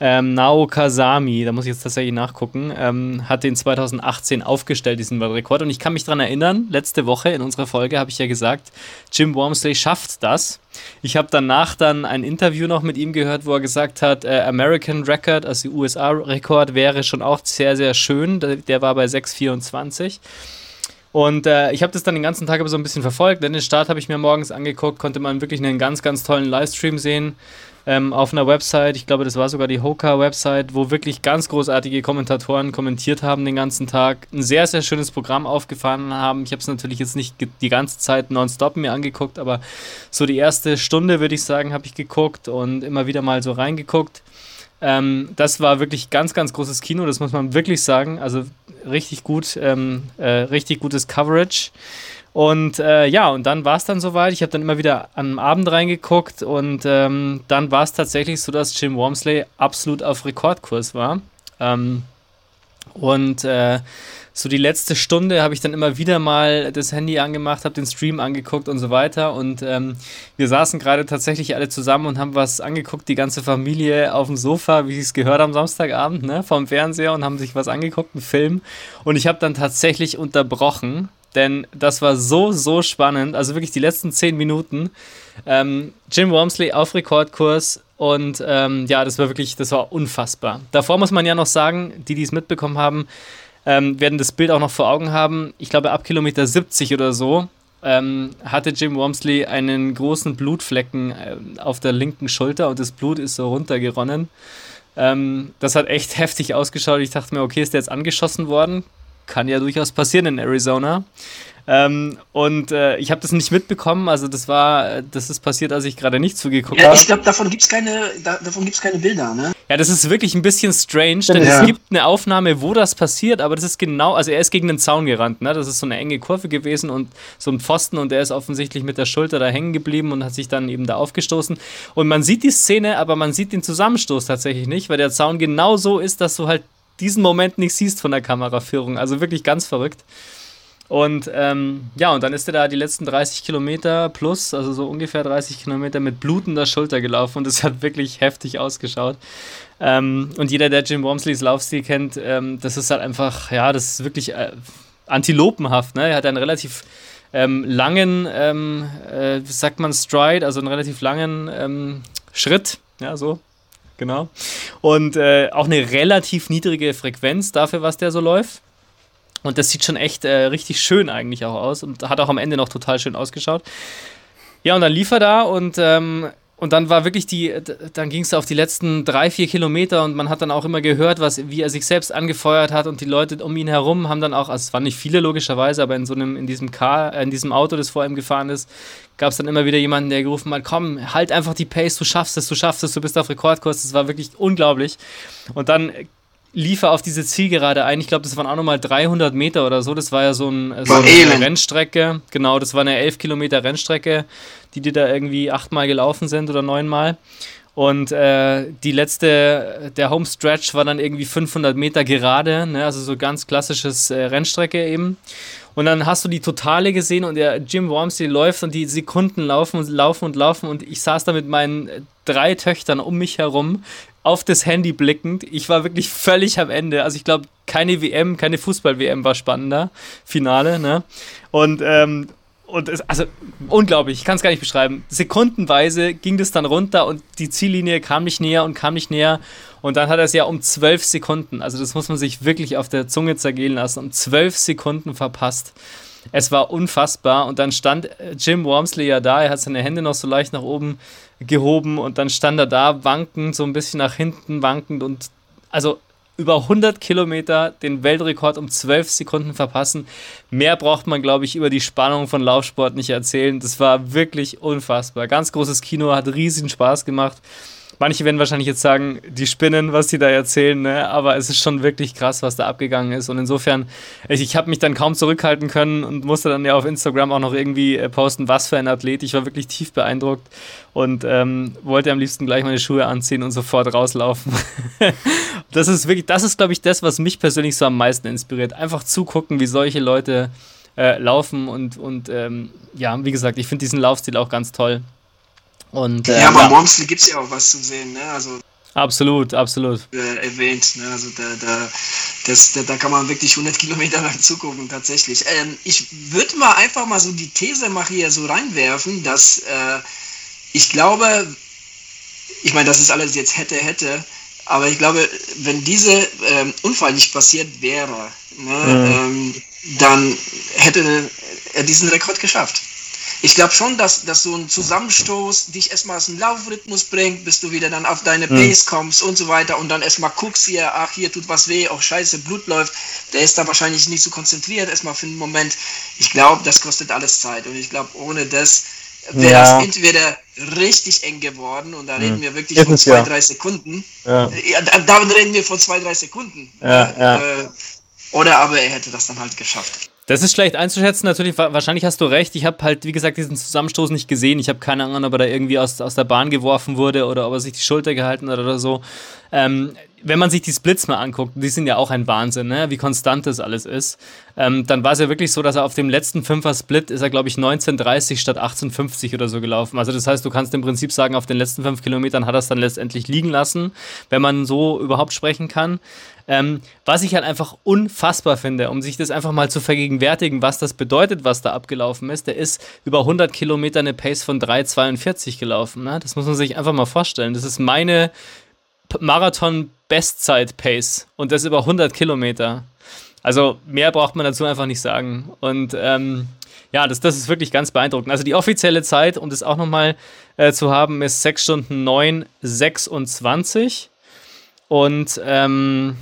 Ähm, Nao Kasami, da muss ich jetzt tatsächlich nachgucken, ähm, hat den 2018 aufgestellt, diesen Weltrekord. Und ich kann mich daran erinnern, letzte Woche in unserer Folge habe ich ja gesagt, Jim Wormsley schafft das. Ich habe danach dann ein Interview noch mit ihm gehört, wo er gesagt hat, äh, American Record, also USA-Rekord, wäre schon auch sehr, sehr schön. Der, war bei 6,24. Und äh, ich habe das dann den ganzen Tag aber so ein bisschen verfolgt, denn den Start habe ich mir morgens angeguckt, konnte man wirklich einen ganz, ganz tollen Livestream sehen ähm, auf einer Website. Ich glaube, das war sogar die Hoka-Website, wo wirklich ganz großartige Kommentatoren kommentiert haben den ganzen Tag. Ein sehr, sehr schönes Programm aufgefahren haben. Ich habe es natürlich jetzt nicht die ganze Zeit nonstop mir angeguckt, aber so die erste Stunde, würde ich sagen, habe ich geguckt und immer wieder mal so reingeguckt. Ähm, das war wirklich ganz, ganz großes Kino, das muss man wirklich sagen. Also richtig gut, ähm, äh, richtig gutes Coverage. Und äh, ja, und dann war es dann soweit. Ich habe dann immer wieder am Abend reingeguckt und ähm, dann war es tatsächlich so, dass Jim Wormsley absolut auf Rekordkurs war. Ähm, und äh, so die letzte Stunde habe ich dann immer wieder mal das Handy angemacht, habe den Stream angeguckt und so weiter. Und ähm, wir saßen gerade tatsächlich alle zusammen und haben was angeguckt, die ganze Familie auf dem Sofa, wie sie es gehört am Samstagabend, ne, vom Fernseher und haben sich was angeguckt, einen Film. Und ich habe dann tatsächlich unterbrochen, denn das war so, so spannend. Also wirklich die letzten zehn Minuten. Ähm, Jim Wormsley auf Rekordkurs und ähm, ja, das war wirklich, das war unfassbar. Davor muss man ja noch sagen, die, die es mitbekommen haben, ähm, werden das Bild auch noch vor Augen haben. Ich glaube, ab Kilometer 70 oder so ähm, hatte Jim Wormsley einen großen Blutflecken äh, auf der linken Schulter und das Blut ist so runtergeronnen. Ähm, das hat echt heftig ausgeschaut. Ich dachte mir, okay, ist der jetzt angeschossen worden? Kann ja durchaus passieren in Arizona. Ähm, und äh, ich habe das nicht mitbekommen, also das war, das ist passiert, als ich gerade nicht zugeguckt habe. Ja, ich glaube, davon gibt es keine, da, keine Bilder, ne? Ja, das ist wirklich ein bisschen strange, denn ja. es gibt eine Aufnahme, wo das passiert, aber das ist genau, also er ist gegen den Zaun gerannt, ne? Das ist so eine enge Kurve gewesen und so ein Pfosten und er ist offensichtlich mit der Schulter da hängen geblieben und hat sich dann eben da aufgestoßen. Und man sieht die Szene, aber man sieht den Zusammenstoß tatsächlich nicht, weil der Zaun genau so ist, dass du halt diesen Moment nicht siehst von der Kameraführung. Also wirklich ganz verrückt. Und ähm, ja, und dann ist er da die letzten 30 Kilometer plus, also so ungefähr 30 Kilometer mit blutender Schulter gelaufen und es hat wirklich heftig ausgeschaut. Ähm, und jeder, der Jim Wormsleys Laufstil kennt, ähm, das ist halt einfach, ja, das ist wirklich äh, antilopenhaft. Ne? Er hat einen relativ ähm, langen, ähm, äh, sagt man, Stride, also einen relativ langen ähm, Schritt, ja, so. Genau. Und äh, auch eine relativ niedrige Frequenz dafür, was der so läuft. Und das sieht schon echt äh, richtig schön eigentlich auch aus und hat auch am Ende noch total schön ausgeschaut. Ja, und dann lief er da und, ähm, und dann war wirklich die, dann ging es auf die letzten drei, vier Kilometer und man hat dann auch immer gehört, was, wie er sich selbst angefeuert hat und die Leute um ihn herum haben dann auch, also es waren nicht viele logischerweise, aber in so einem, in diesem Car, äh, in diesem Auto, das vor ihm gefahren ist, gab es dann immer wieder jemanden, der gerufen hat, komm, halt einfach die Pace, du schaffst es, du schaffst es, du bist auf Rekordkurs, das war wirklich unglaublich. Und dann lief er auf diese Zielgerade ein. Ich glaube, das waren auch nochmal 300 Meter oder so. Das war ja so, ein, so eine Rennstrecke. Genau, das war eine 11 Kilometer Rennstrecke, die die da irgendwie achtmal gelaufen sind oder neunmal. Und äh, die letzte, der Homestretch war dann irgendwie 500 Meter gerade, ne? also so ganz klassisches äh, Rennstrecke eben. Und dann hast du die Totale gesehen und der Jim Wormsley läuft und die Sekunden laufen und laufen und laufen und ich saß da mit meinen drei Töchtern um mich herum, auf das Handy blickend. Ich war wirklich völlig am Ende. Also ich glaube, keine WM, keine Fußball-WM war spannender. Finale, ne? Und, ähm, und es, also unglaublich, ich kann es gar nicht beschreiben. Sekundenweise ging das dann runter und die Ziellinie kam nicht näher und kam nicht näher. Und dann hat er es ja um zwölf Sekunden, also das muss man sich wirklich auf der Zunge zergehen lassen, um zwölf Sekunden verpasst. Es war unfassbar. Und dann stand äh, Jim Wormsley ja da, er hat seine Hände noch so leicht nach oben gehoben und dann stand er da, wankend, so ein bisschen nach hinten wankend und also über 100 Kilometer den Weltrekord um 12 Sekunden verpassen. Mehr braucht man, glaube ich, über die Spannung von Laufsport nicht erzählen. Das war wirklich unfassbar. Ganz großes Kino, hat riesigen Spaß gemacht. Manche werden wahrscheinlich jetzt sagen, die spinnen, was die da erzählen, ne? aber es ist schon wirklich krass, was da abgegangen ist. Und insofern, ich, ich habe mich dann kaum zurückhalten können und musste dann ja auf Instagram auch noch irgendwie äh, posten, was für ein Athlet. Ich war wirklich tief beeindruckt und ähm, wollte am liebsten gleich meine Schuhe anziehen und sofort rauslaufen. das ist wirklich, das ist, glaube ich, das, was mich persönlich so am meisten inspiriert. Einfach zugucken, wie solche Leute äh, laufen und, und ähm, ja, wie gesagt, ich finde diesen Laufstil auch ganz toll. Und, äh, ja, aber ja. Momsley gibt es ja auch was zu sehen, ne? Also, absolut, absolut. Äh, erwähnt, ne? Also da, da, das, da, da kann man wirklich 100 Kilometer lang zugucken, tatsächlich. Ähm, ich würde mal einfach mal so die These mal hier so reinwerfen, dass äh, ich glaube, ich meine, das ist alles jetzt hätte, hätte, aber ich glaube, wenn dieser ähm, Unfall nicht passiert wäre, ne, mhm. ähm, dann hätte er diesen Rekord geschafft. Ich glaube schon, dass, dass so ein Zusammenstoß dich erstmal aus dem Laufrhythmus bringt, bis du wieder dann auf deine hm. Pace kommst und so weiter und dann erstmal guckst hier, ach, hier tut was weh, auch scheiße, Blut läuft. Der ist da wahrscheinlich nicht so konzentriert, erstmal für einen Moment. Ich glaube, das kostet alles Zeit und ich glaube, ohne das wäre ja. es entweder richtig eng geworden und da reden hm. wir wirklich von zwei, ja. drei Sekunden. Ja. ja. damit reden wir von zwei, drei Sekunden. Ja, ja. Äh, oder aber er hätte das dann halt geschafft. Das ist schlecht einzuschätzen, natürlich. Wahrscheinlich hast du recht. Ich habe halt, wie gesagt, diesen Zusammenstoß nicht gesehen. Ich habe keine Ahnung, ob er da irgendwie aus, aus der Bahn geworfen wurde oder ob er sich die Schulter gehalten hat oder so. Ähm, wenn man sich die Splits mal anguckt, die sind ja auch ein Wahnsinn, ne? wie konstant das alles ist, ähm, dann war es ja wirklich so, dass er auf dem letzten Fünfer-Split ist er, glaube ich, 19,30 statt 18,50 oder so gelaufen. Also das heißt, du kannst im Prinzip sagen, auf den letzten fünf Kilometern hat er es dann letztendlich liegen lassen, wenn man so überhaupt sprechen kann. Ähm, was ich halt einfach unfassbar finde, um sich das einfach mal zu vergegenwärtigen, was das bedeutet, was da abgelaufen ist, der ist über 100 Kilometer eine Pace von 3,42 gelaufen. Ne? Das muss man sich einfach mal vorstellen. Das ist meine Marathon-Bestzeit-Pace und das über 100 Kilometer. Also mehr braucht man dazu einfach nicht sagen. Und ähm, ja, das, das ist wirklich ganz beeindruckend. Also die offizielle Zeit, um das auch nochmal äh, zu haben, ist 6 Stunden 9, 26. Und ähm,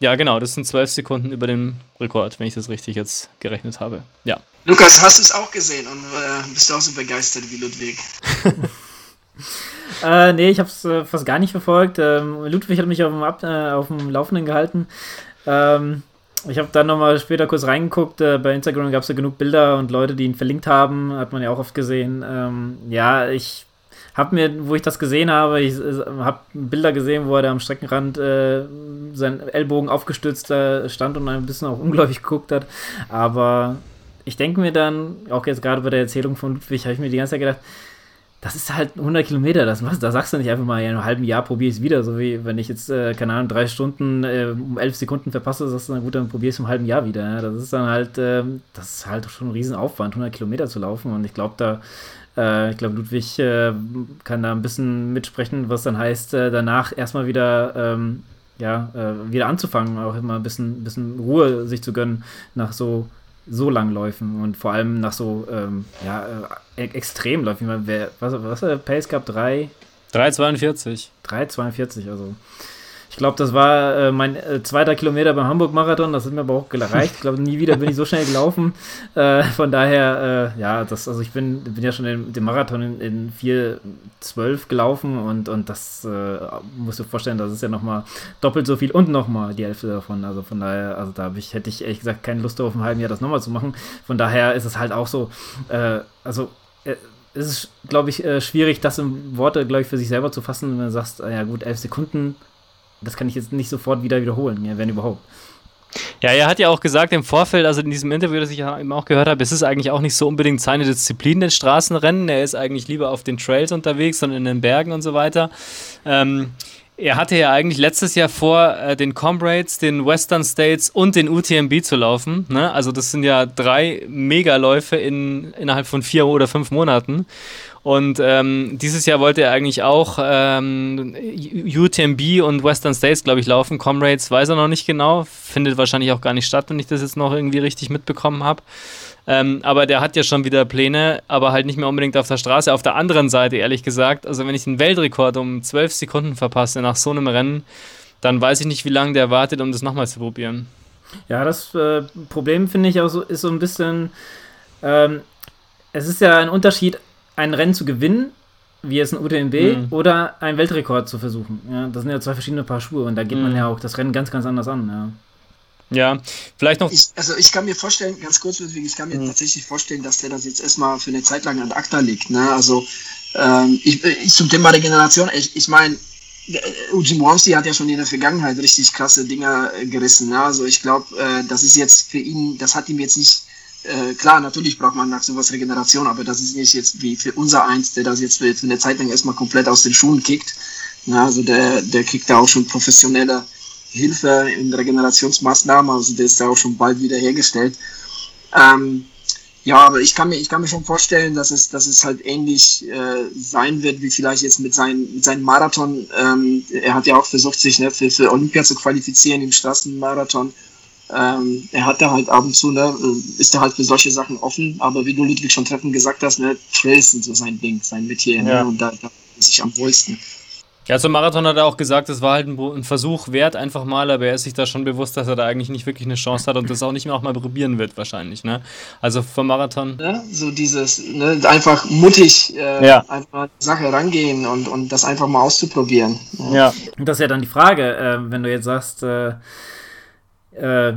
ja, genau, das sind 12 Sekunden über dem Rekord, wenn ich das richtig jetzt gerechnet habe. Ja. Lukas, hast du es auch gesehen und äh, bist du auch so begeistert wie Ludwig? äh, nee, ich habe es äh, fast gar nicht verfolgt. Ähm, Ludwig hat mich auf dem, Ab äh, auf dem Laufenden gehalten. Ähm, ich habe dann nochmal später kurz reingeguckt. Äh, bei Instagram gab es ja genug Bilder und Leute, die ihn verlinkt haben. Hat man ja auch oft gesehen. Ähm, ja, ich habe mir, wo ich das gesehen habe, ich äh, habe Bilder gesehen, wo er da am Streckenrand äh, seinen Ellbogen aufgestützt äh, stand und ein bisschen auch ungläubig geguckt hat. Aber ich denke mir dann, auch jetzt gerade bei der Erzählung von Ludwig, habe ich mir die ganze Zeit gedacht, das ist halt 100 Kilometer, das da sagst du nicht einfach mal, in einem halben Jahr probiere ich es wieder, so wie wenn ich jetzt, äh, keine Ahnung, drei Stunden äh, um elf Sekunden verpasse, sagst du, na gut, dann probiere ich es im halben Jahr wieder. Ja? Das ist dann halt, äh, das ist halt schon ein Riesenaufwand, 100 Kilometer zu laufen und ich glaube, da, äh, ich glaube, Ludwig äh, kann da ein bisschen mitsprechen, was dann heißt, äh, danach erstmal wieder, ähm, ja, wieder anzufangen, auch immer ein bisschen, bisschen Ruhe sich zu gönnen nach so so Langläufen und vor allem nach so ähm, ja, äh, Extremläufen. Was, was hat der Pace gehabt? 3? 3,42. 3,42, also ich glaube, das war äh, mein äh, zweiter Kilometer beim Hamburg-Marathon. Das hat mir aber auch gereicht. Ich glaube, nie wieder bin ich so schnell gelaufen. Äh, von daher, äh, ja, das, also ich bin, bin ja schon den, den Marathon in, in 4,12 gelaufen und, und das äh, musst du vorstellen, das ist ja nochmal doppelt so viel und nochmal die Hälfte davon. Also von daher, also da ich, hätte ich ehrlich gesagt keine Lust auf ein halben Jahr das nochmal zu machen. Von daher ist es halt auch so, äh, also es ist, glaube ich, schwierig, das in Worte, glaube ich, für sich selber zu fassen, wenn du sagst, ja gut, elf Sekunden das kann ich jetzt nicht sofort wieder wiederholen, wenn überhaupt. Ja, er hat ja auch gesagt im Vorfeld, also in diesem Interview, das ich eben auch gehört habe, es ist eigentlich auch nicht so unbedingt seine Disziplin, den Straßenrennen. Er ist eigentlich lieber auf den Trails unterwegs und in den Bergen und so weiter. Ähm, er hatte ja eigentlich letztes Jahr vor, äh, den Comrades, den Western States und den UTMB zu laufen. Ne? Also das sind ja drei Megaläufe in, innerhalb von vier oder fünf Monaten. Und ähm, dieses Jahr wollte er eigentlich auch ähm, UTMB und Western States, glaube ich, laufen. Comrades weiß er noch nicht genau. Findet wahrscheinlich auch gar nicht statt, wenn ich das jetzt noch irgendwie richtig mitbekommen habe. Ähm, aber der hat ja schon wieder Pläne, aber halt nicht mehr unbedingt auf der Straße. Auf der anderen Seite, ehrlich gesagt, also wenn ich den Weltrekord um 12 Sekunden verpasse nach so einem Rennen, dann weiß ich nicht, wie lange der wartet, um das nochmal zu probieren. Ja, das äh, Problem finde ich auch so, ist so ein bisschen, ähm, es ist ja ein Unterschied, ein Rennen zu gewinnen, wie jetzt ein UTMB, mhm. oder einen Weltrekord zu versuchen. Ja, das sind ja zwei verschiedene Paar Schuhe und da geht mhm. man ja auch das Rennen ganz, ganz anders an. Ja. Ja, vielleicht noch. Ich, also ich kann mir vorstellen, ganz kurz, ich kann mir mhm. tatsächlich vorstellen, dass der das jetzt erstmal für eine Zeit lang an ACTA liegt. Ne? Also ähm, ich, ich, zum Thema Regeneration, ich, ich meine, Jim Wormsley hat ja schon in der Vergangenheit richtig krasse Dinger äh, gerissen. Ne? Also ich glaube, äh, das ist jetzt für ihn, das hat ihm jetzt nicht äh, klar, natürlich braucht man nach sowas Regeneration, aber das ist nicht jetzt wie für unser Eins, der das jetzt für, eine Zeit lang erstmal komplett aus den Schuhen kickt. Na, also der, der kriegt da auch schon professionelle Hilfe in Regenerationsmaßnahmen, also der ist da auch schon bald wieder hergestellt. Ähm, ja, aber ich kann mir, ich kann mir schon vorstellen, dass es, dass es halt ähnlich äh, sein wird, wie vielleicht jetzt mit, sein, mit seinem Marathon. Ähm, er hat ja auch versucht, sich ne, für, für Olympia zu qualifizieren im Straßenmarathon. Ähm, er hat da halt ab und zu, ne, ist er halt für solche Sachen offen, aber wie du Ludwig schon treffend gesagt hast, ne, Trails sind so sein Ding, sein Metier, ne, ja. ne, und da, da ist sich am wohlsten. Ja, zum Marathon hat er auch gesagt, es war halt ein, ein, Versuch wert, einfach mal, aber er ist sich da schon bewusst, dass er da eigentlich nicht wirklich eine Chance hat und das auch nicht mehr auch mal probieren wird, wahrscheinlich, ne? Also vom Marathon. Ja, so dieses, ne, einfach mutig äh, ja. einfach die Sache rangehen und, und das einfach mal auszuprobieren. Ja. ja. Und das ist ja dann die Frage, äh, wenn du jetzt sagst, äh, äh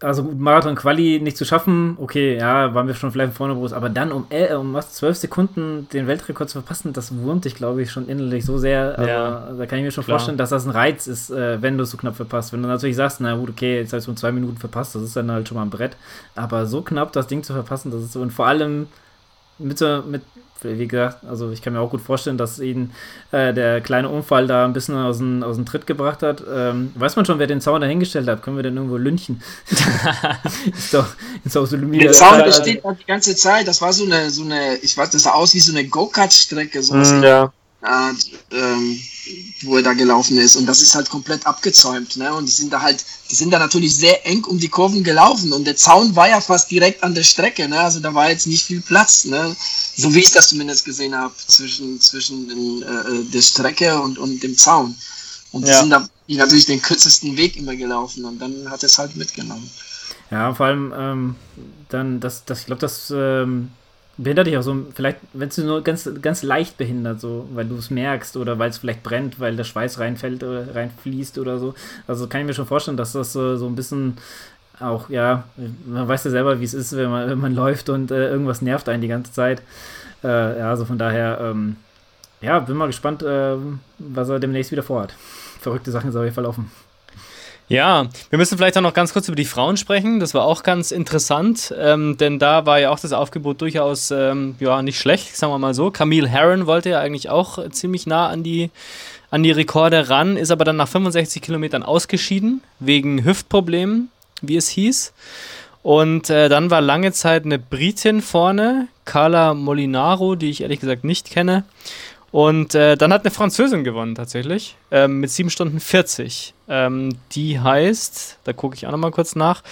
also Marathon-Quali nicht zu schaffen, okay, ja, waren wir schon vielleicht vorne groß, aber dann um, äh, um was, zwölf Sekunden den Weltrekord zu verpassen, das wurmt dich, glaube ich, schon innerlich so sehr. Ja, da kann ich mir schon klar. vorstellen, dass das ein Reiz ist, äh, wenn du es so knapp verpasst. Wenn du natürlich sagst, na gut, okay, jetzt hast du zwei Minuten verpasst, das ist dann halt schon mal ein Brett. Aber so knapp das Ding zu verpassen, das ist so, und vor allem mit, so, mit wie gesagt, also ich kann mir auch gut vorstellen, dass ihn äh, der kleine Unfall da ein bisschen aus dem, aus dem Tritt gebracht hat. Ähm, weiß man schon, wer den Zaun dahingestellt hat? Können wir denn irgendwo lünchen? ist doch, ist doch so Der Zaun äh, besteht halt die ganze Zeit. Das war so eine, so eine, ich weiß, das sah aus wie so eine Go-Kart-Strecke. So mm, ja. Art, ähm, wo er da gelaufen ist. Und das ist halt komplett abgezäumt. Ne? Und die sind da halt, die sind da natürlich sehr eng um die Kurven gelaufen. Und der Zaun war ja fast direkt an der Strecke. Ne? Also da war jetzt nicht viel Platz. Ne? So wie ich das zumindest gesehen habe, zwischen, zwischen den, äh, der Strecke und, und dem Zaun. Und die ja. sind da die natürlich den kürzesten Weg immer gelaufen. Und dann hat es halt mitgenommen. Ja, vor allem ähm, dann, das, das, ich glaube, das ähm, behindert dich auch so, vielleicht, wenn es nur ganz, ganz leicht behindert, so, weil du es merkst oder weil es vielleicht brennt, weil der Schweiß reinfällt oder reinfließt oder so. Also kann ich mir schon vorstellen, dass das so, so ein bisschen auch, ja, man weiß ja selber, wie es ist, wenn man, wenn man läuft und äh, irgendwas nervt einen die ganze Zeit. Äh, ja, also von daher, ähm, ja, bin mal gespannt, äh, was er demnächst wieder vorhat. Verrückte Sachen soll hier verlaufen. Ja, wir müssen vielleicht auch noch ganz kurz über die Frauen sprechen. Das war auch ganz interessant, ähm, denn da war ja auch das Aufgebot durchaus ähm, ja, nicht schlecht, sagen wir mal so. Camille Herron wollte ja eigentlich auch ziemlich nah an die, an die Rekorde ran, ist aber dann nach 65 Kilometern ausgeschieden, wegen Hüftproblemen, wie es hieß. Und äh, dann war lange Zeit eine Britin vorne, Carla Molinaro, die ich ehrlich gesagt nicht kenne. Und äh, dann hat eine Französin gewonnen tatsächlich, ähm, mit 7 Stunden 40. Ähm, die heißt, da gucke ich auch nochmal kurz nach,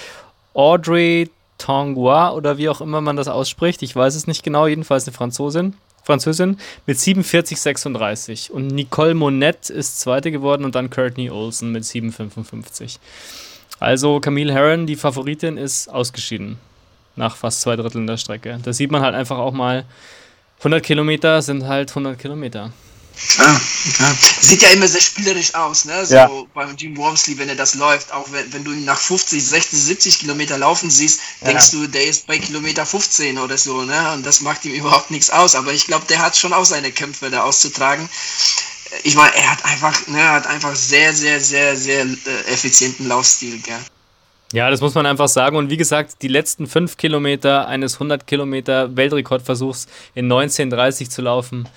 Audrey Tangois oder wie auch immer man das ausspricht. Ich weiß es nicht genau, jedenfalls eine Franzosin. Französin mit 47,36. Und Nicole Monette ist Zweite geworden und dann Courtney Olsen mit 7,55. Also Camille Herron, die Favoritin, ist ausgeschieden. Nach fast zwei Dritteln der Strecke. Da sieht man halt einfach auch mal, 100 Kilometer sind halt 100 Kilometer. Klar, klar. Sieht ja immer sehr spielerisch aus, ne? So ja. beim Jim Wormsley, wenn er das läuft, auch wenn, wenn du ihn nach 50, 60, 70 Kilometer laufen siehst, denkst ja. du, der ist bei Kilometer 15 oder so, ne? Und das macht ihm überhaupt nichts aus. Aber ich glaube, der hat schon auch seine Kämpfe da auszutragen. Ich meine, er hat einfach, ne, hat einfach sehr, sehr, sehr, sehr äh, effizienten Laufstil, gell? Ja, das muss man einfach sagen. Und wie gesagt, die letzten fünf Kilometer eines 100 Kilometer Weltrekordversuchs in 1930 zu laufen,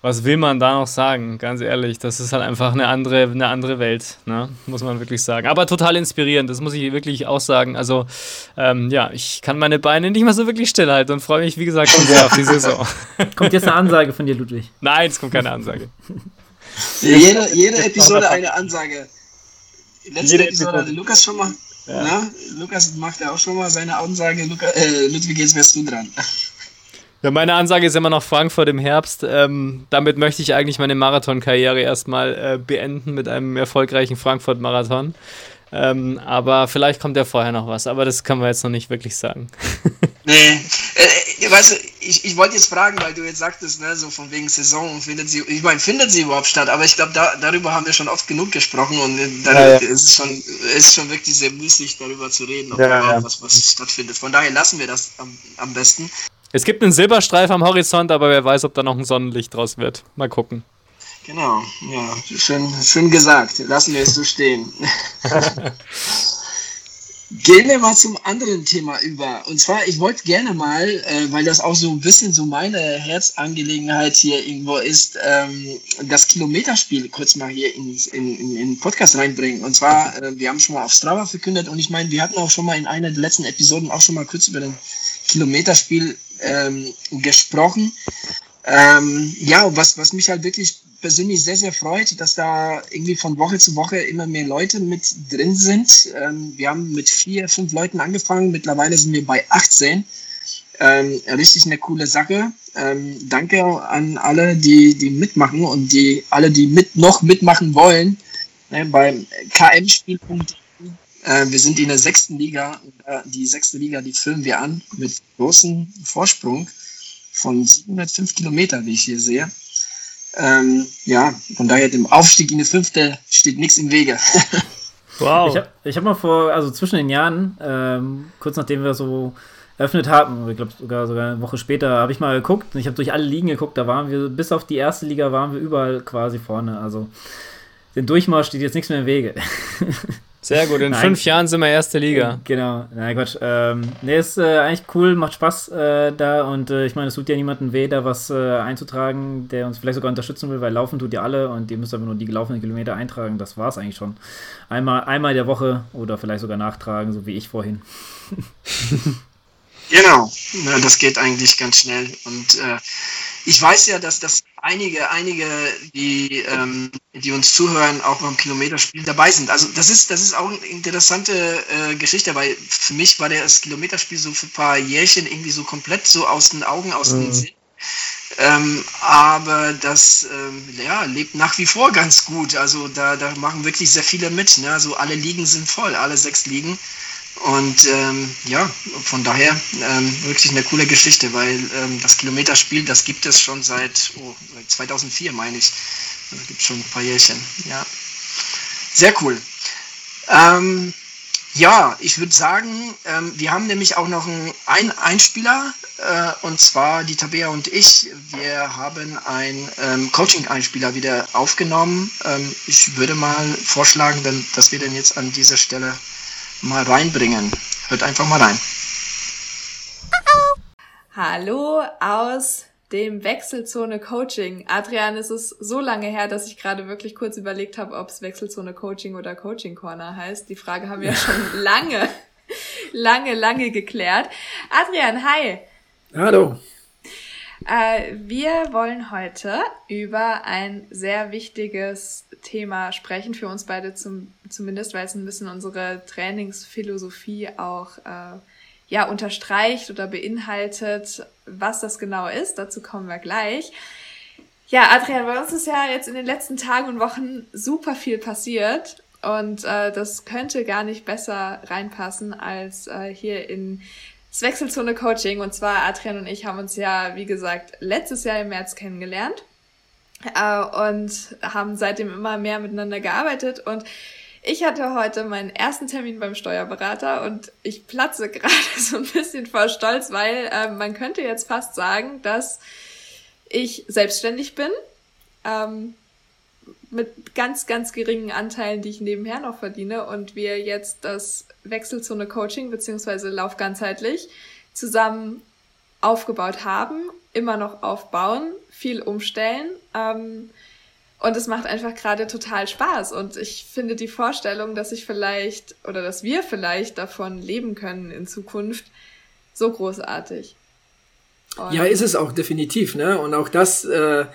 was will man da noch sagen? Ganz ehrlich, das ist halt einfach eine andere, eine andere Welt, ne? muss man wirklich sagen. Aber total inspirierend, das muss ich wirklich auch sagen. Also, ähm, ja, ich kann meine Beine nicht mehr so wirklich stillhalten und freue mich, wie gesagt, schon sehr auf die Saison. Kommt jetzt eine Ansage von dir, Ludwig? Nein, es kommt keine Ansage. jede, jede Episode eine Ansage. Letzte jede Episode hatte Lukas schon mal ja. Na, Lukas macht ja auch schon mal seine Ansage. Luca, äh, Ludwig, jetzt wärst du dran. Ja, meine Ansage ist immer noch Frankfurt im Herbst. Ähm, damit möchte ich eigentlich meine Marathonkarriere erstmal äh, beenden mit einem erfolgreichen Frankfurt-Marathon. Ähm, aber vielleicht kommt ja vorher noch was, aber das kann man jetzt noch nicht wirklich sagen. Nee, äh, weißt du, ich, ich wollte jetzt fragen, weil du jetzt sagtest, ne, so von wegen Saison, findet sie, ich meine, findet sie überhaupt statt, aber ich glaube, da, darüber haben wir schon oft genug gesprochen und äh, dann ja, ja. ist es schon, ist schon wirklich sehr müßig, darüber zu reden, ob ja, was, was stattfindet. Von daher lassen wir das am, am besten. Es gibt einen Silberstreif am Horizont, aber wer weiß, ob da noch ein Sonnenlicht draus wird. Mal gucken. Genau, ja, schön, schön gesagt. Lassen wir es so stehen. Gehen wir mal zum anderen Thema über. Und zwar, ich wollte gerne mal, äh, weil das auch so ein bisschen so meine Herzangelegenheit hier irgendwo ist, ähm, das Kilometerspiel kurz mal hier in, in, in den Podcast reinbringen. Und zwar, äh, wir haben schon mal auf Strava verkündet und ich meine, wir hatten auch schon mal in einer der letzten Episoden auch schon mal kurz über den Kilometerspiel ähm, gesprochen. Ähm, ja, was, was mich halt wirklich persönlich sehr, sehr freut, dass da irgendwie von Woche zu Woche immer mehr Leute mit drin sind. Ähm, wir haben mit vier, fünf Leuten angefangen. Mittlerweile sind wir bei 18. Ähm, richtig eine coole Sache. Ähm, danke an alle, die, die mitmachen und die alle, die mit, noch mitmachen wollen. Ne, beim kmspiel.de. Äh, wir sind in der sechsten Liga. Äh, die sechste Liga, die filmen wir an mit großem Vorsprung von 705 Kilometer, wie ich hier sehe. Ähm, ja, von daher dem Aufstieg in die fünfte steht nichts im Wege. wow. Ich habe ich hab mal vor, also zwischen den Jahren, ähm, kurz nachdem wir so eröffnet haben, ich glaube sogar, sogar eine Woche später, habe ich mal geguckt und ich habe durch alle Ligen geguckt, da waren wir, bis auf die erste Liga waren wir überall quasi vorne. Also den Durchmarsch steht jetzt nichts mehr im Wege. Sehr gut, in Nein. fünf Jahren sind wir erste Liga. Genau, nein Quatsch. Ähm, nee, ist äh, eigentlich cool, macht Spaß äh, da und äh, ich meine, es tut ja niemandem weh, da was äh, einzutragen, der uns vielleicht sogar unterstützen will, weil laufen tut ihr alle und ihr müsst aber nur die gelaufenen Kilometer eintragen, das war es eigentlich schon. Einmal, einmal der Woche oder vielleicht sogar nachtragen, so wie ich vorhin. Genau, das geht eigentlich ganz schnell. Und äh, ich weiß ja, dass das einige, einige, die, ähm, die uns zuhören, auch beim Kilometerspiel dabei sind. Also das ist, das ist auch eine interessante äh, Geschichte, weil für mich war das Kilometerspiel so für ein paar Jährchen irgendwie so komplett so aus den Augen, aus mhm. den Sinn. Ähm, aber das ähm, ja, lebt nach wie vor ganz gut. Also da, da machen wirklich sehr viele mit. Ne? Also alle Ligen sind voll, alle sechs Ligen. Und ähm, ja, von daher ähm, wirklich eine coole Geschichte, weil ähm, das Kilometerspiel, das gibt es schon seit oh, 2004, meine ich. Also gibt schon ein paar Jährchen. Ja, sehr cool. Ähm, ja, ich würde sagen, ähm, wir haben nämlich auch noch einen Einspieler, äh, und zwar die Tabea und ich. Wir haben einen ähm, Coaching-Einspieler wieder aufgenommen. Ich würde mal vorschlagen, denn, dass wir den jetzt an dieser Stelle mal reinbringen. Hört einfach mal rein. Hallo aus dem Wechselzone Coaching. Adrian, es ist so lange her, dass ich gerade wirklich kurz überlegt habe, ob es Wechselzone Coaching oder Coaching Corner heißt. Die Frage haben wir ja schon lange, lange, lange geklärt. Adrian, hi. Hallo. Äh, wir wollen heute über ein sehr wichtiges Thema sprechen, für uns beide zum, zumindest, weil es ein bisschen unsere Trainingsphilosophie auch äh, ja, unterstreicht oder beinhaltet. Was das genau ist, dazu kommen wir gleich. Ja, Adrian, bei uns ist ja jetzt in den letzten Tagen und Wochen super viel passiert und äh, das könnte gar nicht besser reinpassen als äh, hier in das Wechselzone Coaching. Und zwar Adrian und ich haben uns ja, wie gesagt, letztes Jahr im März kennengelernt äh, und haben seitdem immer mehr miteinander gearbeitet. Und ich hatte heute meinen ersten Termin beim Steuerberater und ich platze gerade so ein bisschen vor Stolz, weil äh, man könnte jetzt fast sagen, dass ich selbstständig bin. Ähm, mit ganz, ganz geringen Anteilen, die ich nebenher noch verdiene und wir jetzt das Wechselzone Coaching beziehungsweise Lauf ganzheitlich zusammen aufgebaut haben, immer noch aufbauen, viel umstellen. Ähm, und es macht einfach gerade total Spaß. Und ich finde die Vorstellung, dass ich vielleicht oder dass wir vielleicht davon leben können in Zukunft, so großartig. Und ja, ist es auch definitiv, ne? Und auch das äh,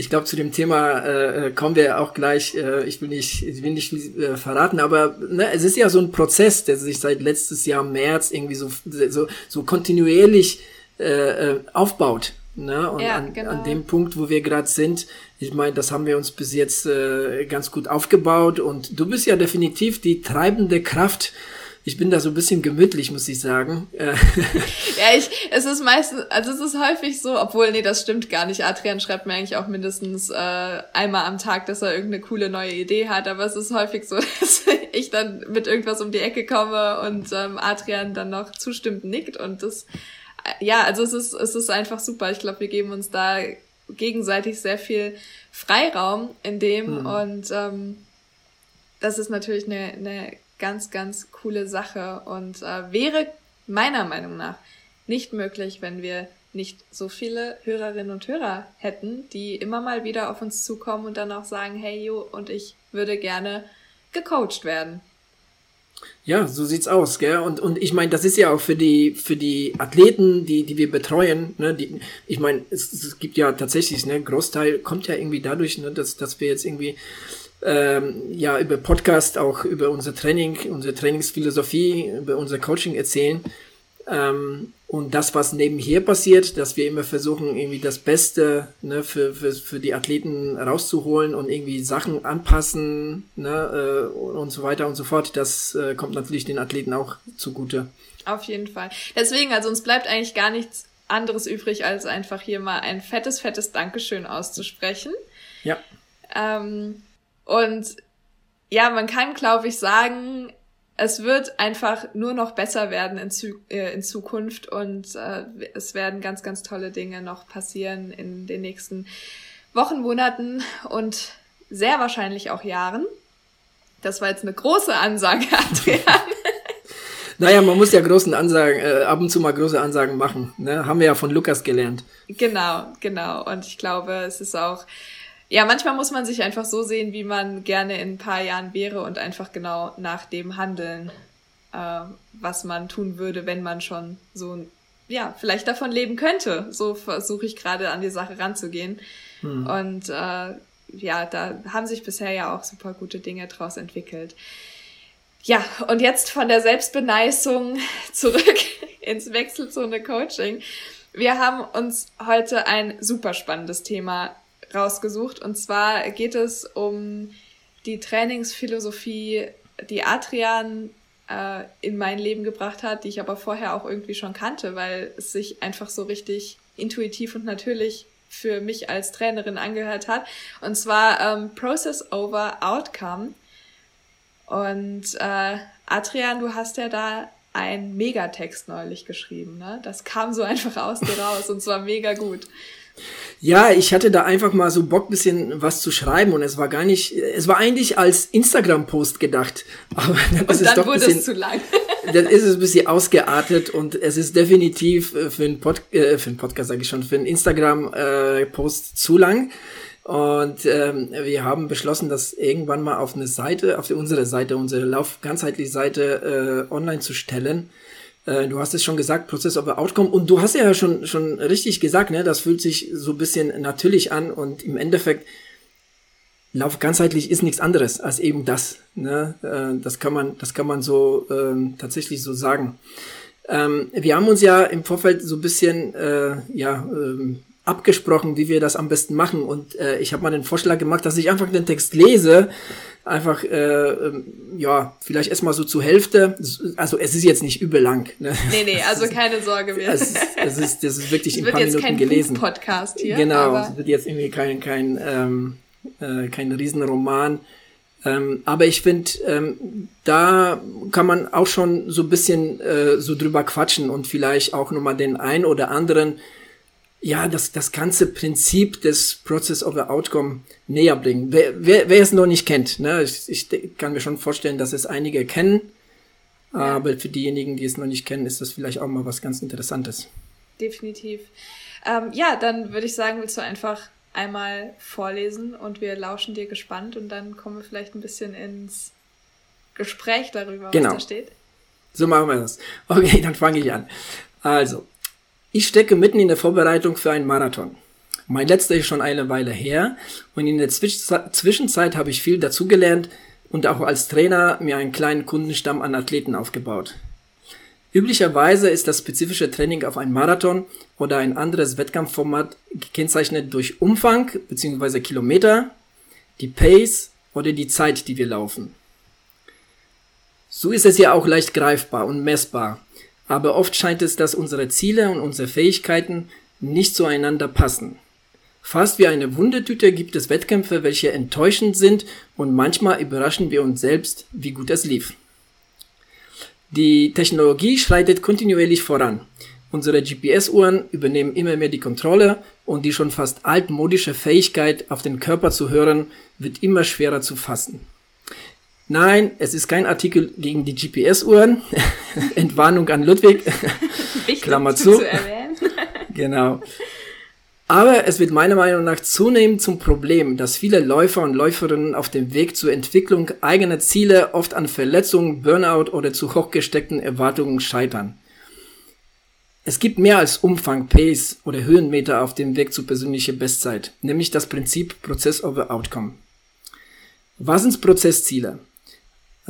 ich glaube, zu dem Thema äh, äh, kommen wir auch gleich. Äh, ich will nicht, ich will nicht äh, verraten, aber ne, es ist ja so ein Prozess, der sich seit letztes Jahr März irgendwie so so, so kontinuierlich äh, äh, aufbaut. Ne? Und ja, an, genau. an dem Punkt, wo wir gerade sind, ich meine, das haben wir uns bis jetzt äh, ganz gut aufgebaut und du bist ja definitiv die treibende Kraft ich bin da so ein bisschen gemütlich, muss ich sagen. Äh. ja, ich, es ist meistens, also es ist häufig so, obwohl, nee, das stimmt gar nicht. Adrian schreibt mir eigentlich auch mindestens äh, einmal am Tag, dass er irgendeine coole neue Idee hat, aber es ist häufig so, dass ich dann mit irgendwas um die Ecke komme und ähm, Adrian dann noch zustimmt nickt und das, äh, ja, also es ist, es ist einfach super. Ich glaube, wir geben uns da gegenseitig sehr viel Freiraum in dem mhm. und ähm, das ist natürlich eine, eine ganz, ganz coole Sache und äh, wäre meiner Meinung nach nicht möglich, wenn wir nicht so viele Hörerinnen und Hörer hätten, die immer mal wieder auf uns zukommen und dann auch sagen, hey Jo, und ich würde gerne gecoacht werden. Ja, so sieht's aus, gell? Und, und ich meine, das ist ja auch für die, für die Athleten, die, die wir betreuen, ne, die, ich meine, es, es gibt ja tatsächlich, ne, Großteil kommt ja irgendwie dadurch, ne, dass, dass wir jetzt irgendwie ähm, ja über Podcast auch über unser Training, unsere Trainingsphilosophie, über unser Coaching erzählen. Ähm, und das, was nebenher passiert, dass wir immer versuchen, irgendwie das Beste ne, für, für, für die Athleten rauszuholen und irgendwie Sachen anpassen ne, äh, und so weiter und so fort, das äh, kommt natürlich den Athleten auch zugute. Auf jeden Fall. Deswegen, also uns bleibt eigentlich gar nichts anderes übrig, als einfach hier mal ein fettes, fettes Dankeschön auszusprechen. Ja. Ähm, und ja, man kann, glaube ich, sagen, es wird einfach nur noch besser werden in, Zu äh, in Zukunft und äh, es werden ganz, ganz tolle Dinge noch passieren in den nächsten Wochen, Monaten und sehr wahrscheinlich auch Jahren. Das war jetzt eine große Ansage, Adrian. naja, man muss ja großen Ansagen, äh, ab und zu mal große Ansagen machen. Ne? Haben wir ja von Lukas gelernt. Genau, genau. Und ich glaube, es ist auch ja, manchmal muss man sich einfach so sehen, wie man gerne in ein paar Jahren wäre und einfach genau nach dem handeln, äh, was man tun würde, wenn man schon so, ja, vielleicht davon leben könnte. So versuche ich gerade an die Sache ranzugehen. Hm. Und äh, ja, da haben sich bisher ja auch super gute Dinge draus entwickelt. Ja, und jetzt von der Selbstbeneißung zurück ins Wechselzone Coaching. Wir haben uns heute ein super spannendes Thema rausgesucht. Und zwar geht es um die Trainingsphilosophie, die Adrian äh, in mein Leben gebracht hat, die ich aber vorher auch irgendwie schon kannte, weil es sich einfach so richtig intuitiv und natürlich für mich als Trainerin angehört hat. Und zwar ähm, Process over Outcome. Und äh, Adrian, du hast ja da einen Megatext neulich geschrieben, ne? Das kam so einfach aus dir raus und zwar mega gut. Ja, ich hatte da einfach mal so Bock, bisschen was zu schreiben und es war gar nicht, es war eigentlich als Instagram-Post gedacht. Aber dann und ist dann es doch wurde bisschen, es zu lang. dann ist es ein bisschen ausgeartet und es ist definitiv äh, für einen, Pod, äh, für einen Podcast, sage ich schon, für einen Instagram-Post äh, zu lang. Und ähm, wir haben beschlossen, das irgendwann mal auf eine Seite, auf unsere Seite, unsere Lauf ganzheitliche Seite äh, online zu stellen äh, du hast es schon gesagt, Prozess over Outcome. Und du hast ja schon, schon richtig gesagt, ne, das fühlt sich so ein bisschen natürlich an und im Endeffekt Lauf ganzheitlich ist nichts anderes als eben das. Ne? Äh, das kann man, das kann man so ähm, tatsächlich so sagen. Ähm, wir haben uns ja im Vorfeld so ein bisschen äh, ja, ähm, abgesprochen, wie wir das am besten machen. Und äh, ich habe mal den Vorschlag gemacht, dass ich einfach den Text lese. Einfach, äh, ähm, ja, vielleicht erstmal so zur Hälfte. Also es ist jetzt nicht übel lang. Ne? Nee, nee, also keine Sorge mehr. Es, es ist, das ist wirklich in ein paar Minuten kein gelesen. Podcast hier. Genau, es wird jetzt irgendwie kein, kein, ähm, äh, kein Riesenroman. Ähm, aber ich finde, ähm, da kann man auch schon so ein bisschen äh, so drüber quatschen und vielleicht auch nochmal den ein oder anderen ja, das, das ganze Prinzip des Process of the Outcome näher bringen. Wer, wer, wer es noch nicht kennt, ne, ich, ich kann mir schon vorstellen, dass es einige kennen, aber für diejenigen, die es noch nicht kennen, ist das vielleicht auch mal was ganz Interessantes. Definitiv. Ähm, ja, dann würde ich sagen, willst du einfach einmal vorlesen und wir lauschen dir gespannt und dann kommen wir vielleicht ein bisschen ins Gespräch darüber, genau. was da steht. So machen wir das. Okay, dann fange ich an. Also, ich stecke mitten in der Vorbereitung für einen Marathon. Mein letzter ist schon eine Weile her und in der Zwischenzeit habe ich viel dazugelernt und auch als Trainer mir einen kleinen Kundenstamm an Athleten aufgebaut. Üblicherweise ist das spezifische Training auf einen Marathon oder ein anderes Wettkampfformat gekennzeichnet durch Umfang bzw. Kilometer, die Pace oder die Zeit, die wir laufen. So ist es ja auch leicht greifbar und messbar aber oft scheint es, dass unsere Ziele und unsere Fähigkeiten nicht zueinander passen. Fast wie eine Wundertüte gibt es Wettkämpfe, welche enttäuschend sind und manchmal überraschen wir uns selbst, wie gut es lief. Die Technologie schreitet kontinuierlich voran. Unsere GPS-Uhren übernehmen immer mehr die Kontrolle und die schon fast altmodische Fähigkeit, auf den Körper zu hören, wird immer schwerer zu fassen. Nein, es ist kein Artikel gegen die GPS-Uhren. Entwarnung an Ludwig. Klammer zu. zu genau. Aber es wird meiner Meinung nach zunehmend zum Problem, dass viele Läufer und Läuferinnen auf dem Weg zur Entwicklung eigener Ziele oft an Verletzungen, Burnout oder zu hochgesteckten Erwartungen scheitern. Es gibt mehr als Umfang, Pace oder Höhenmeter auf dem Weg zur persönlichen Bestzeit, nämlich das Prinzip Prozess over Outcome. Was sind Prozessziele?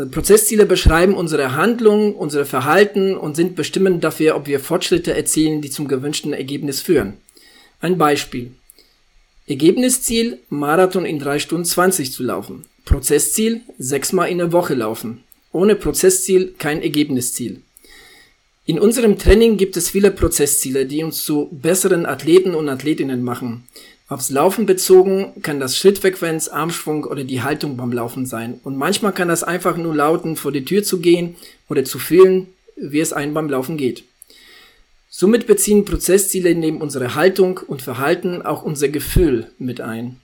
Prozessziele beschreiben unsere Handlungen, unsere Verhalten und sind bestimmend dafür, ob wir Fortschritte erzielen, die zum gewünschten Ergebnis führen. Ein Beispiel. Ergebnisziel, Marathon in 3 Stunden 20 zu laufen. Prozessziel, sechsmal in der Woche laufen. Ohne Prozessziel kein Ergebnisziel. In unserem Training gibt es viele Prozessziele, die uns zu besseren Athleten und Athletinnen machen. Aufs Laufen bezogen kann das Schrittfrequenz, Armschwung oder die Haltung beim Laufen sein. Und manchmal kann das einfach nur lauten, vor die Tür zu gehen oder zu fühlen, wie es einem beim Laufen geht. Somit beziehen Prozessziele neben unsere Haltung und Verhalten auch unser Gefühl mit ein.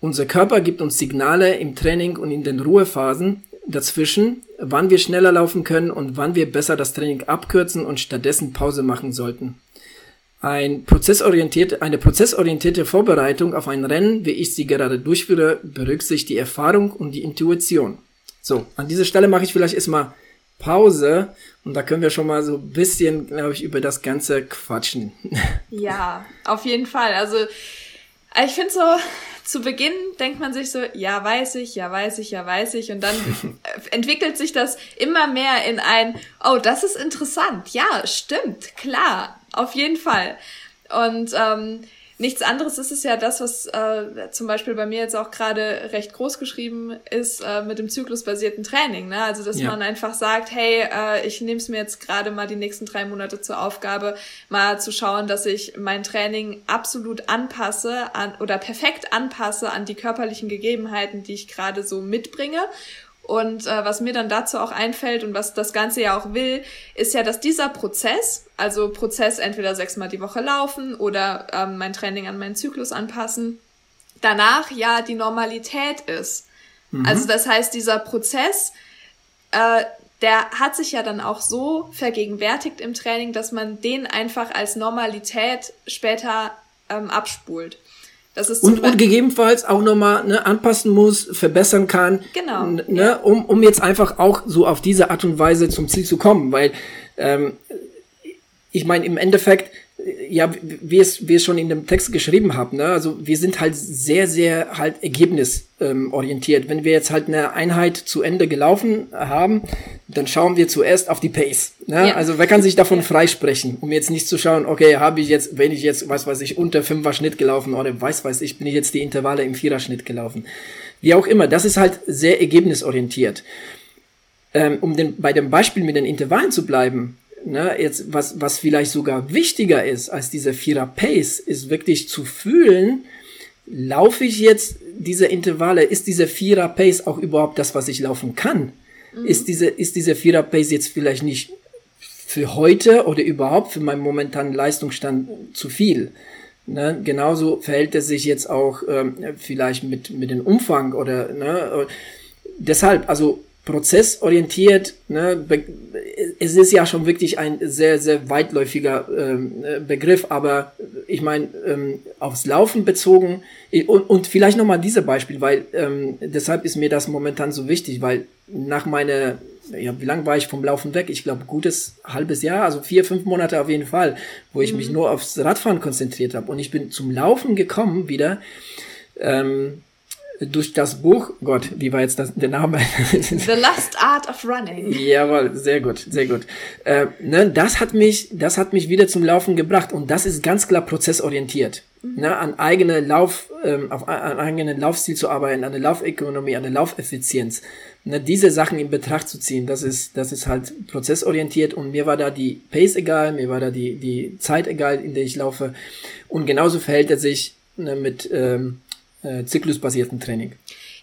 Unser Körper gibt uns Signale im Training und in den Ruhephasen dazwischen, wann wir schneller laufen können und wann wir besser das Training abkürzen und stattdessen Pause machen sollten. Ein prozessorientierte, eine prozessorientierte Vorbereitung auf ein Rennen, wie ich sie gerade durchführe, berücksichtigt die Erfahrung und die Intuition. So, an dieser Stelle mache ich vielleicht erstmal Pause und da können wir schon mal so ein bisschen, glaube ich, über das Ganze quatschen. Ja, auf jeden Fall. Also ich finde so, zu Beginn denkt man sich so, ja, weiß ich, ja, weiß ich, ja, weiß ich. Und dann entwickelt sich das immer mehr in ein, oh, das ist interessant. Ja, stimmt, klar, auf jeden Fall. Und ähm, Nichts anderes ist es ja das, was äh, zum Beispiel bei mir jetzt auch gerade recht groß geschrieben ist äh, mit dem zyklusbasierten Training. Ne? Also dass ja. man einfach sagt, hey, äh, ich nehme es mir jetzt gerade mal die nächsten drei Monate zur Aufgabe, mal zu schauen, dass ich mein Training absolut anpasse an oder perfekt anpasse an die körperlichen Gegebenheiten, die ich gerade so mitbringe und äh, was mir dann dazu auch einfällt und was das Ganze ja auch will, ist ja, dass dieser Prozess, also Prozess entweder sechsmal die Woche laufen oder ähm, mein Training an meinen Zyklus anpassen, danach ja die Normalität ist. Mhm. Also das heißt, dieser Prozess, äh, der hat sich ja dann auch so vergegenwärtigt im Training, dass man den einfach als Normalität später ähm, abspult. Das ist und, und gegebenenfalls auch nochmal ne, anpassen muss, verbessern kann. Genau. Ne, ja. um, um jetzt einfach auch so auf diese Art und Weise zum Ziel zu kommen. Weil ähm, ich meine, im Endeffekt ja, wie es, es schon in dem Text geschrieben haben, ne? also wir sind halt sehr, sehr halt ergebnisorientiert. Ähm, Wenn wir jetzt halt eine Einheit zu Ende gelaufen haben, dann schauen wir zuerst auf die Pace. Ne? Ja. Also wer kann sich davon ja. freisprechen, um jetzt nicht zu schauen, okay, habe ich jetzt, wenn ich jetzt, was weiß ich, unter Fünfer Schnitt gelaufen oder weiß weiß ich, bin ich jetzt die Intervalle im Vierer Schnitt gelaufen. Wie auch immer, das ist halt sehr ergebnisorientiert. Ähm, um den, bei dem Beispiel mit den Intervallen zu bleiben, ne, jetzt was, was vielleicht sogar wichtiger ist als dieser Vierer Pace, ist wirklich zu fühlen, laufe ich jetzt diese Intervalle, ist dieser Vierer Pace auch überhaupt das, was ich laufen kann? Mhm. Ist diese, ist dieser Vierer Pace jetzt vielleicht nicht für heute oder überhaupt für meinen momentanen Leistungsstand zu viel? Ne, genauso verhält es sich jetzt auch ähm, vielleicht mit, mit dem Umfang oder ne, deshalb, also prozessorientiert, ne, es ist ja schon wirklich ein sehr, sehr weitläufiger ähm, Begriff, aber ich meine, ähm, aufs Laufen bezogen und, und vielleicht nochmal dieses Beispiel, weil ähm, deshalb ist mir das momentan so wichtig, weil nach meiner, ja, wie lange war ich vom Laufen weg? Ich glaube, gutes halbes Jahr, also vier, fünf Monate auf jeden Fall, wo ich mhm. mich nur aufs Radfahren konzentriert habe und ich bin zum Laufen gekommen wieder. Ähm, durch das Buch, Gott, wie war jetzt das, der Name? The Last Art of Running. Jawohl, sehr gut, sehr gut. Äh, ne, das hat mich, das hat mich wieder zum Laufen gebracht und das ist ganz klar prozessorientiert. Mhm. Ne, an eigene Lauf, ähm, auf an eigenen Laufstil zu arbeiten, an der Laufökonomie, an der Laufeffizienz. Ne, diese Sachen in Betracht zu ziehen, das ist, das ist halt prozessorientiert und mir war da die Pace egal, mir war da die, die Zeit egal, in der ich laufe. Und genauso verhält er sich ne, mit, ähm, äh, zyklusbasierten Training.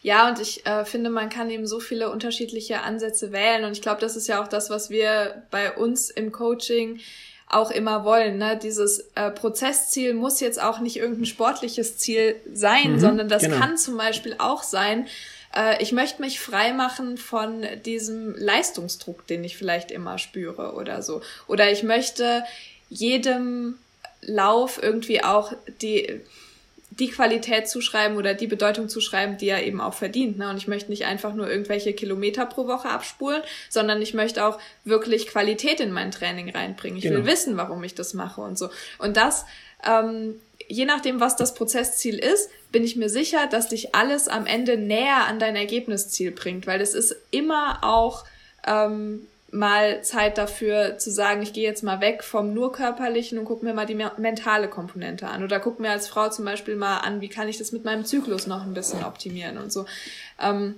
Ja, und ich äh, finde, man kann eben so viele unterschiedliche Ansätze wählen. Und ich glaube, das ist ja auch das, was wir bei uns im Coaching auch immer wollen. Ne? Dieses äh, Prozessziel muss jetzt auch nicht irgendein sportliches Ziel sein, mhm, sondern das genau. kann zum Beispiel auch sein, äh, ich möchte mich frei machen von diesem Leistungsdruck, den ich vielleicht immer spüre oder so. Oder ich möchte jedem Lauf irgendwie auch die, die Qualität zuschreiben oder die Bedeutung zuschreiben, die er eben auch verdient. Ne? Und ich möchte nicht einfach nur irgendwelche Kilometer pro Woche abspulen, sondern ich möchte auch wirklich Qualität in mein Training reinbringen. Ich genau. will wissen, warum ich das mache und so. Und das, ähm, je nachdem, was das Prozessziel ist, bin ich mir sicher, dass dich alles am Ende näher an dein Ergebnisziel bringt, weil es ist immer auch ähm, mal Zeit dafür zu sagen, ich gehe jetzt mal weg vom nur körperlichen und gucke mir mal die mentale Komponente an. Oder gucke mir als Frau zum Beispiel mal an, wie kann ich das mit meinem Zyklus noch ein bisschen optimieren und so. Ähm,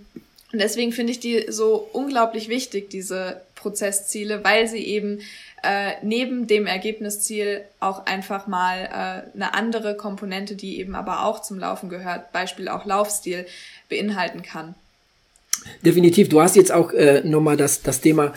und deswegen finde ich die so unglaublich wichtig, diese Prozessziele, weil sie eben äh, neben dem Ergebnisziel auch einfach mal äh, eine andere Komponente, die eben aber auch zum Laufen gehört, Beispiel auch Laufstil, beinhalten kann. Definitiv. Du hast jetzt auch äh, nochmal das, das Thema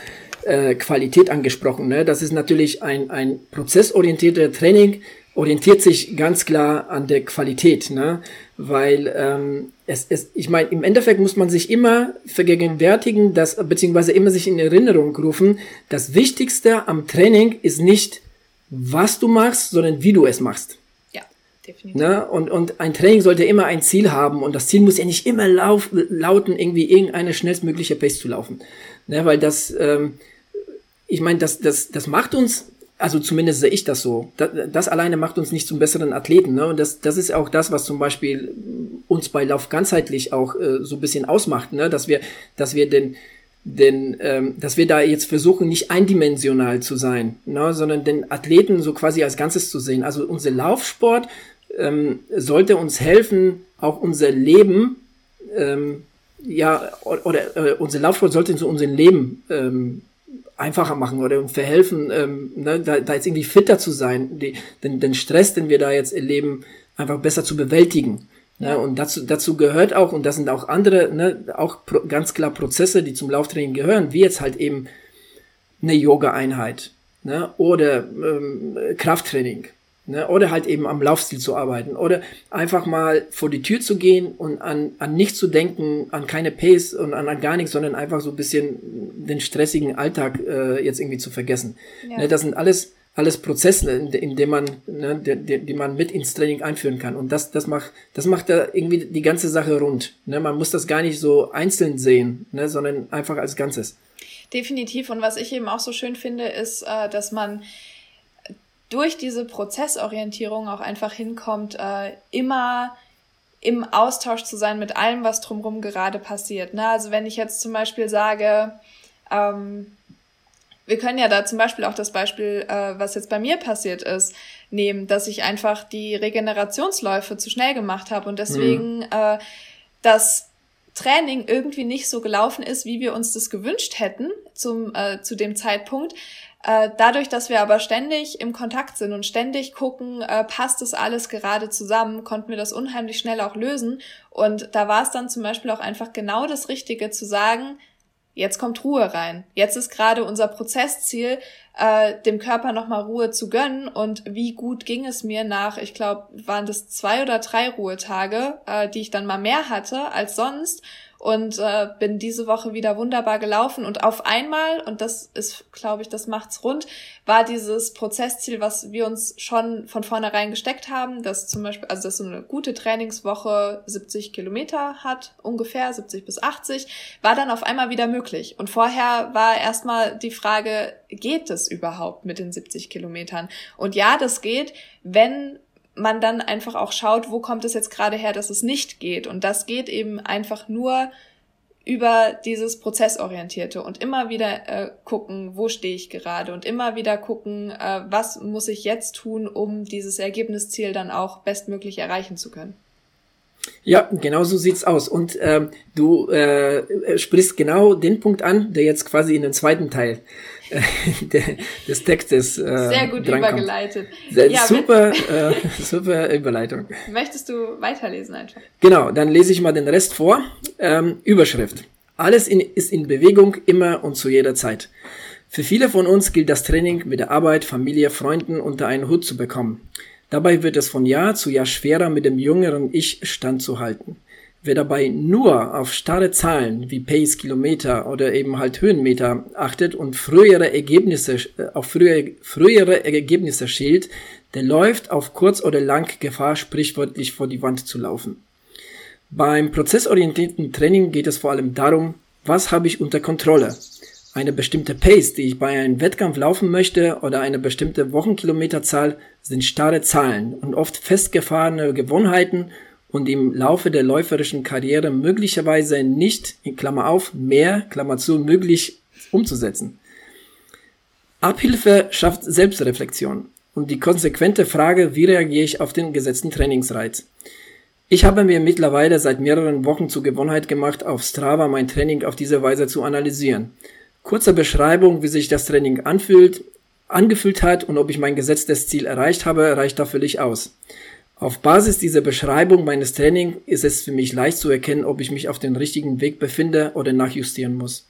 äh, Qualität angesprochen. Ne? Das ist natürlich ein, ein prozessorientierter Training, orientiert sich ganz klar an der Qualität, ne? weil ähm, es, es, ich meine, im Endeffekt muss man sich immer vergegenwärtigen, dass, beziehungsweise immer sich in Erinnerung rufen, das Wichtigste am Training ist nicht, was du machst, sondern wie du es machst. Ja, definitiv. Ne? Und, und ein Training sollte immer ein Ziel haben und das Ziel muss ja nicht immer lauf, lauten, irgendwie irgendeine schnellstmögliche Pace zu laufen. Ne? Weil das, ähm, ich meine, das, das, das macht uns, also zumindest sehe ich das so, das, das alleine macht uns nicht zum besseren Athleten. Ne? Und das, das ist auch das, was zum Beispiel uns bei Lauf ganzheitlich auch äh, so ein bisschen ausmacht, ne? dass wir, dass wir den, denn ähm, dass wir da jetzt versuchen, nicht eindimensional zu sein, ne, sondern den Athleten so quasi als Ganzes zu sehen. Also unser Laufsport ähm, sollte uns helfen, auch unser Leben, ähm, ja, oder, äh, unser Laufsport sollte uns unser Leben ähm, einfacher machen oder uns verhelfen, ähm, ne, da, da jetzt irgendwie fitter zu sein, die, den, den Stress, den wir da jetzt erleben, einfach besser zu bewältigen. Ne, und dazu, dazu gehört auch, und das sind auch andere, ne, auch pro, ganz klar Prozesse, die zum Lauftraining gehören, wie jetzt halt eben eine Yoga-Einheit ne, oder ähm, Krafttraining Ne? Oder halt eben am Laufstil zu arbeiten. Oder einfach mal vor die Tür zu gehen und an, an nichts zu denken, an keine Pace und an, an gar nichts, sondern einfach so ein bisschen den stressigen Alltag äh, jetzt irgendwie zu vergessen. Ja. Ne? Das sind alles, alles Prozesse, in, in denen man, ne, die, die, die man mit ins Training einführen kann. Und das, das macht, das macht da irgendwie die ganze Sache rund. Ne? Man muss das gar nicht so einzeln sehen, ne? sondern einfach als Ganzes. Definitiv. Und was ich eben auch so schön finde, ist, äh, dass man durch diese Prozessorientierung auch einfach hinkommt, äh, immer im Austausch zu sein mit allem, was drumherum gerade passiert. Ne? Also wenn ich jetzt zum Beispiel sage, ähm, wir können ja da zum Beispiel auch das Beispiel, äh, was jetzt bei mir passiert ist, nehmen, dass ich einfach die Regenerationsläufe zu schnell gemacht habe und deswegen mhm. äh, das Training irgendwie nicht so gelaufen ist, wie wir uns das gewünscht hätten zum, äh, zu dem Zeitpunkt, dadurch, dass wir aber ständig im Kontakt sind und ständig gucken, äh, passt das alles gerade zusammen, konnten wir das unheimlich schnell auch lösen. Und da war es dann zum Beispiel auch einfach genau das Richtige zu sagen, jetzt kommt Ruhe rein. Jetzt ist gerade unser Prozessziel, äh, dem Körper nochmal Ruhe zu gönnen. Und wie gut ging es mir nach, ich glaube, waren das zwei oder drei Ruhetage, äh, die ich dann mal mehr hatte als sonst und äh, bin diese Woche wieder wunderbar gelaufen. Und auf einmal und das ist glaube ich das macht's rund war dieses Prozessziel was wir uns schon von vornherein gesteckt haben dass zum Beispiel also dass so eine gute Trainingswoche 70 Kilometer hat ungefähr 70 bis 80 war dann auf einmal wieder möglich. Und vorher war erstmal die Frage geht es überhaupt mit den 70 Kilometern? Und ja das geht wenn man dann einfach auch schaut, wo kommt es jetzt gerade her, dass es nicht geht. Und das geht eben einfach nur über dieses Prozessorientierte und immer wieder äh, gucken, wo stehe ich gerade und immer wieder gucken, äh, was muss ich jetzt tun, um dieses Ergebnisziel dann auch bestmöglich erreichen zu können. Ja, genau so sieht's aus. Und ähm, du äh, sprichst genau den Punkt an, der jetzt quasi in den zweiten Teil des Textes äh, sehr gut übergeleitet. Ja, super, äh, super Überleitung. Möchtest du weiterlesen einfach? Genau, dann lese ich mal den Rest vor. Ähm, Überschrift: Alles in, ist in Bewegung immer und zu jeder Zeit. Für viele von uns gilt das Training mit der Arbeit, Familie, Freunden unter einen Hut zu bekommen. Dabei wird es von Jahr zu Jahr schwerer, mit dem jüngeren Ich standzuhalten. Wer dabei nur auf starre Zahlen wie Pace, Kilometer oder eben halt Höhenmeter achtet und frühere Ergebnisse, äh, auf frühere, frühere Ergebnisse schielt, der läuft auf kurz oder lang Gefahr, sprichwörtlich vor die Wand zu laufen. Beim prozessorientierten Training geht es vor allem darum, was habe ich unter Kontrolle? Eine bestimmte Pace, die ich bei einem Wettkampf laufen möchte oder eine bestimmte Wochenkilometerzahl sind starre Zahlen und oft festgefahrene Gewohnheiten und im Laufe der läuferischen Karriere möglicherweise nicht, in Klammer auf, mehr, Klammer zu, möglich umzusetzen. Abhilfe schafft Selbstreflexion und die konsequente Frage, wie reagiere ich auf den gesetzten Trainingsreiz. Ich habe mir mittlerweile seit mehreren Wochen zur Gewohnheit gemacht, auf Strava mein Training auf diese Weise zu analysieren. Kurze Beschreibung, wie sich das Training anfühlt, angefühlt hat und ob ich mein gesetztes Ziel erreicht habe, reicht da völlig aus. Auf Basis dieser Beschreibung meines Trainings ist es für mich leicht zu erkennen, ob ich mich auf dem richtigen Weg befinde oder nachjustieren muss.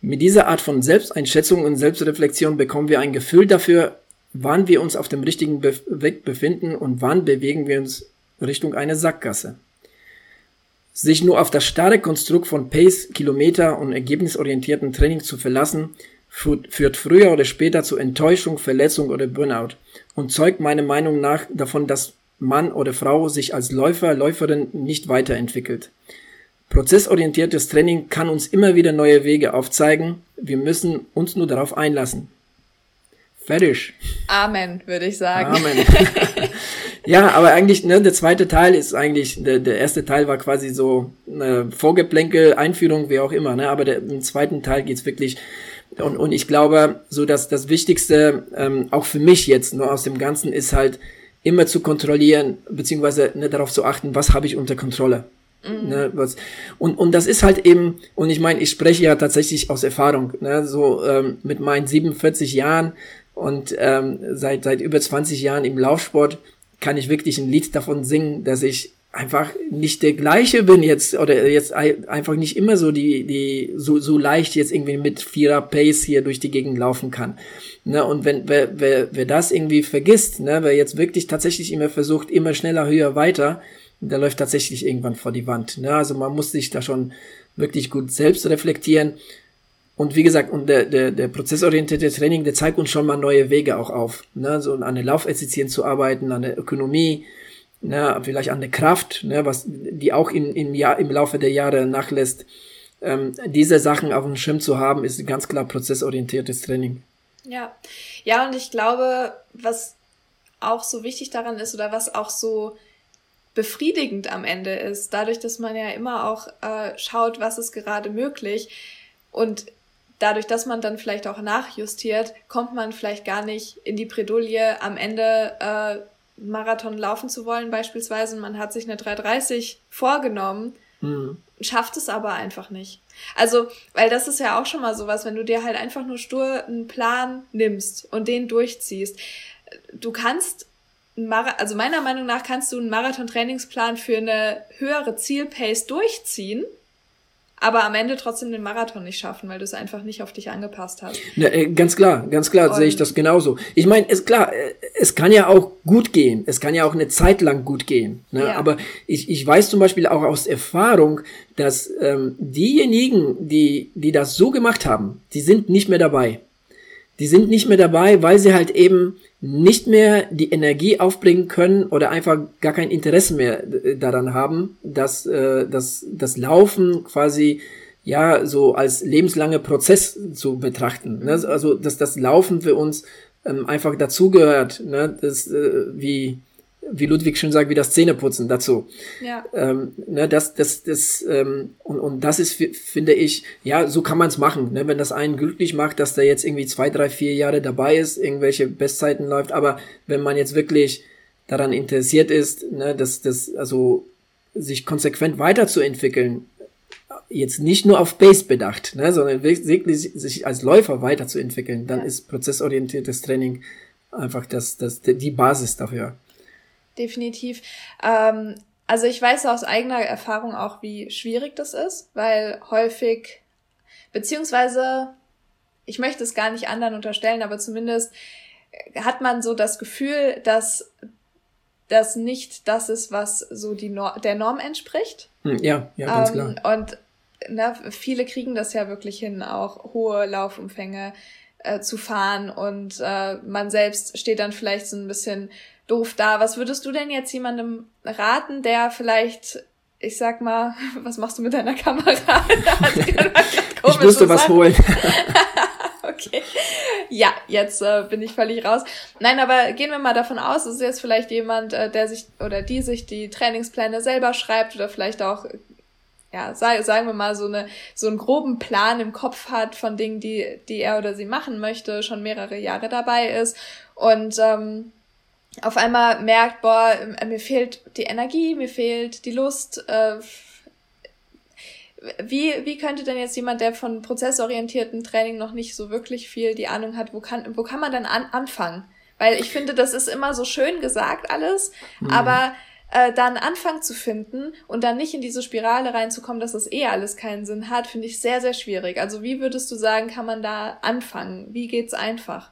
Mit dieser Art von Selbsteinschätzung und Selbstreflexion bekommen wir ein Gefühl dafür, wann wir uns auf dem richtigen Be Weg befinden und wann bewegen wir uns Richtung eine Sackgasse. Sich nur auf das starre Konstrukt von Pace, Kilometer und ergebnisorientierten Training zu verlassen, führt früher oder später zu Enttäuschung, Verletzung oder Burnout und zeugt meiner Meinung nach davon, dass Mann oder Frau sich als Läufer, Läuferin nicht weiterentwickelt. Prozessorientiertes Training kann uns immer wieder neue Wege aufzeigen. Wir müssen uns nur darauf einlassen. Fertig. Amen, würde ich sagen. Amen. Ja, aber eigentlich, ne, der zweite Teil ist eigentlich, der, der erste Teil war quasi so eine Vorgeplänkel, Einführung, wie auch immer, ne? Aber der, im zweiten Teil geht's wirklich und, und ich glaube, so dass das Wichtigste, ähm, auch für mich jetzt nur aus dem Ganzen, ist halt immer zu kontrollieren, beziehungsweise ne, darauf zu achten, was habe ich unter Kontrolle. Mhm. Ne, was, und, und das ist halt eben, und ich meine, ich spreche ja tatsächlich aus Erfahrung, ne, so ähm, mit meinen 47 Jahren und ähm, seit, seit über 20 Jahren im Laufsport, kann ich wirklich ein Lied davon singen, dass ich einfach nicht der gleiche bin jetzt oder jetzt einfach nicht immer so die die so so leicht jetzt irgendwie mit vierer Pace hier durch die Gegend laufen kann. Ne, und wenn wer, wer, wer das irgendwie vergisst, ne, wer jetzt wirklich tatsächlich immer versucht, immer schneller, höher, weiter, der läuft tatsächlich irgendwann vor die Wand. Ne? Also man muss sich da schon wirklich gut selbst reflektieren und wie gesagt, und der, der, der prozessorientierte Training, der zeigt uns schon mal neue Wege auch auf. Ne? So an der Laufeffizienz zu arbeiten, an der Ökonomie, ne? vielleicht an der Kraft, ne? was die auch in, im, Jahr, im Laufe der Jahre nachlässt. Ähm, diese Sachen auf dem Schirm zu haben, ist ganz klar prozessorientiertes Training. Ja, ja, und ich glaube, was auch so wichtig daran ist oder was auch so befriedigend am Ende ist, dadurch, dass man ja immer auch äh, schaut, was ist gerade möglich. Und dadurch, dass man dann vielleicht auch nachjustiert, kommt man vielleicht gar nicht in die Bredouille, am Ende äh, Marathon laufen zu wollen beispielsweise. Man hat sich eine 330 vorgenommen, mhm. schafft es aber einfach nicht. Also, weil das ist ja auch schon mal sowas, wenn du dir halt einfach nur stur einen Plan nimmst und den durchziehst. Du kannst also meiner Meinung nach kannst du einen Marathon-Trainingsplan für eine höhere Zielpace durchziehen aber am Ende trotzdem den Marathon nicht schaffen, weil du es einfach nicht auf dich angepasst hast. Ja, äh, ganz klar, ganz klar sehe ich das genauso. Ich meine, ist klar, äh, es kann ja auch gut gehen, es kann ja auch eine Zeit lang gut gehen. Ne? Ja. Aber ich, ich weiß zum Beispiel auch aus Erfahrung, dass ähm, diejenigen, die, die das so gemacht haben, die sind nicht mehr dabei. Die sind nicht mehr dabei, weil sie halt eben nicht mehr die Energie aufbringen können oder einfach gar kein Interesse mehr äh, daran haben, dass äh, dass das Laufen quasi ja so als lebenslange Prozess zu betrachten. Ne? Also dass das Laufen für uns ähm, einfach dazugehört, ne? das äh, wie wie Ludwig schon sagt, wie das Zähneputzen dazu. Ja. Ähm, ne, das, das, das, ähm, und, und das ist, finde ich, ja, so kann man es machen. Ne? Wenn das einen glücklich macht, dass der jetzt irgendwie zwei, drei, vier Jahre dabei ist, irgendwelche Bestzeiten läuft, aber wenn man jetzt wirklich daran interessiert ist, ne, dass das, also sich konsequent weiterzuentwickeln, jetzt nicht nur auf Base bedacht, ne, sondern wirklich sich als Läufer weiterzuentwickeln, dann ja. ist prozessorientiertes Training einfach das, das, die Basis dafür definitiv. Ähm, also ich weiß aus eigener Erfahrung auch, wie schwierig das ist, weil häufig, beziehungsweise, ich möchte es gar nicht anderen unterstellen, aber zumindest hat man so das Gefühl, dass das nicht das ist, was so die Nor der Norm entspricht. Hm, ja, ja, ganz ähm, klar. Und na, viele kriegen das ja wirklich hin, auch hohe Laufumfänge äh, zu fahren und äh, man selbst steht dann vielleicht so ein bisschen doof da. Was würdest du denn jetzt jemandem raten, der vielleicht, ich sag mal, was machst du mit deiner Kamera? ich musste was holen. okay. Ja, jetzt äh, bin ich völlig raus. Nein, aber gehen wir mal davon aus, es ist jetzt vielleicht jemand, äh, der sich oder die sich die Trainingspläne selber schreibt oder vielleicht auch ja, sagen wir mal, so, eine, so einen groben Plan im Kopf hat von Dingen, die, die er oder sie machen möchte, schon mehrere Jahre dabei ist und ähm, auf einmal merkt, boah, mir fehlt die Energie, mir fehlt die Lust. Äh, wie, wie könnte denn jetzt jemand, der von prozessorientierten Training noch nicht so wirklich viel die Ahnung hat, wo kann, wo kann man dann an, anfangen? Weil ich finde, das ist immer so schön gesagt alles, mhm. aber äh, da einen Anfang zu finden und dann nicht in diese Spirale reinzukommen, dass das eh alles keinen Sinn hat, finde ich sehr, sehr schwierig. Also wie würdest du sagen, kann man da anfangen? Wie geht's einfach?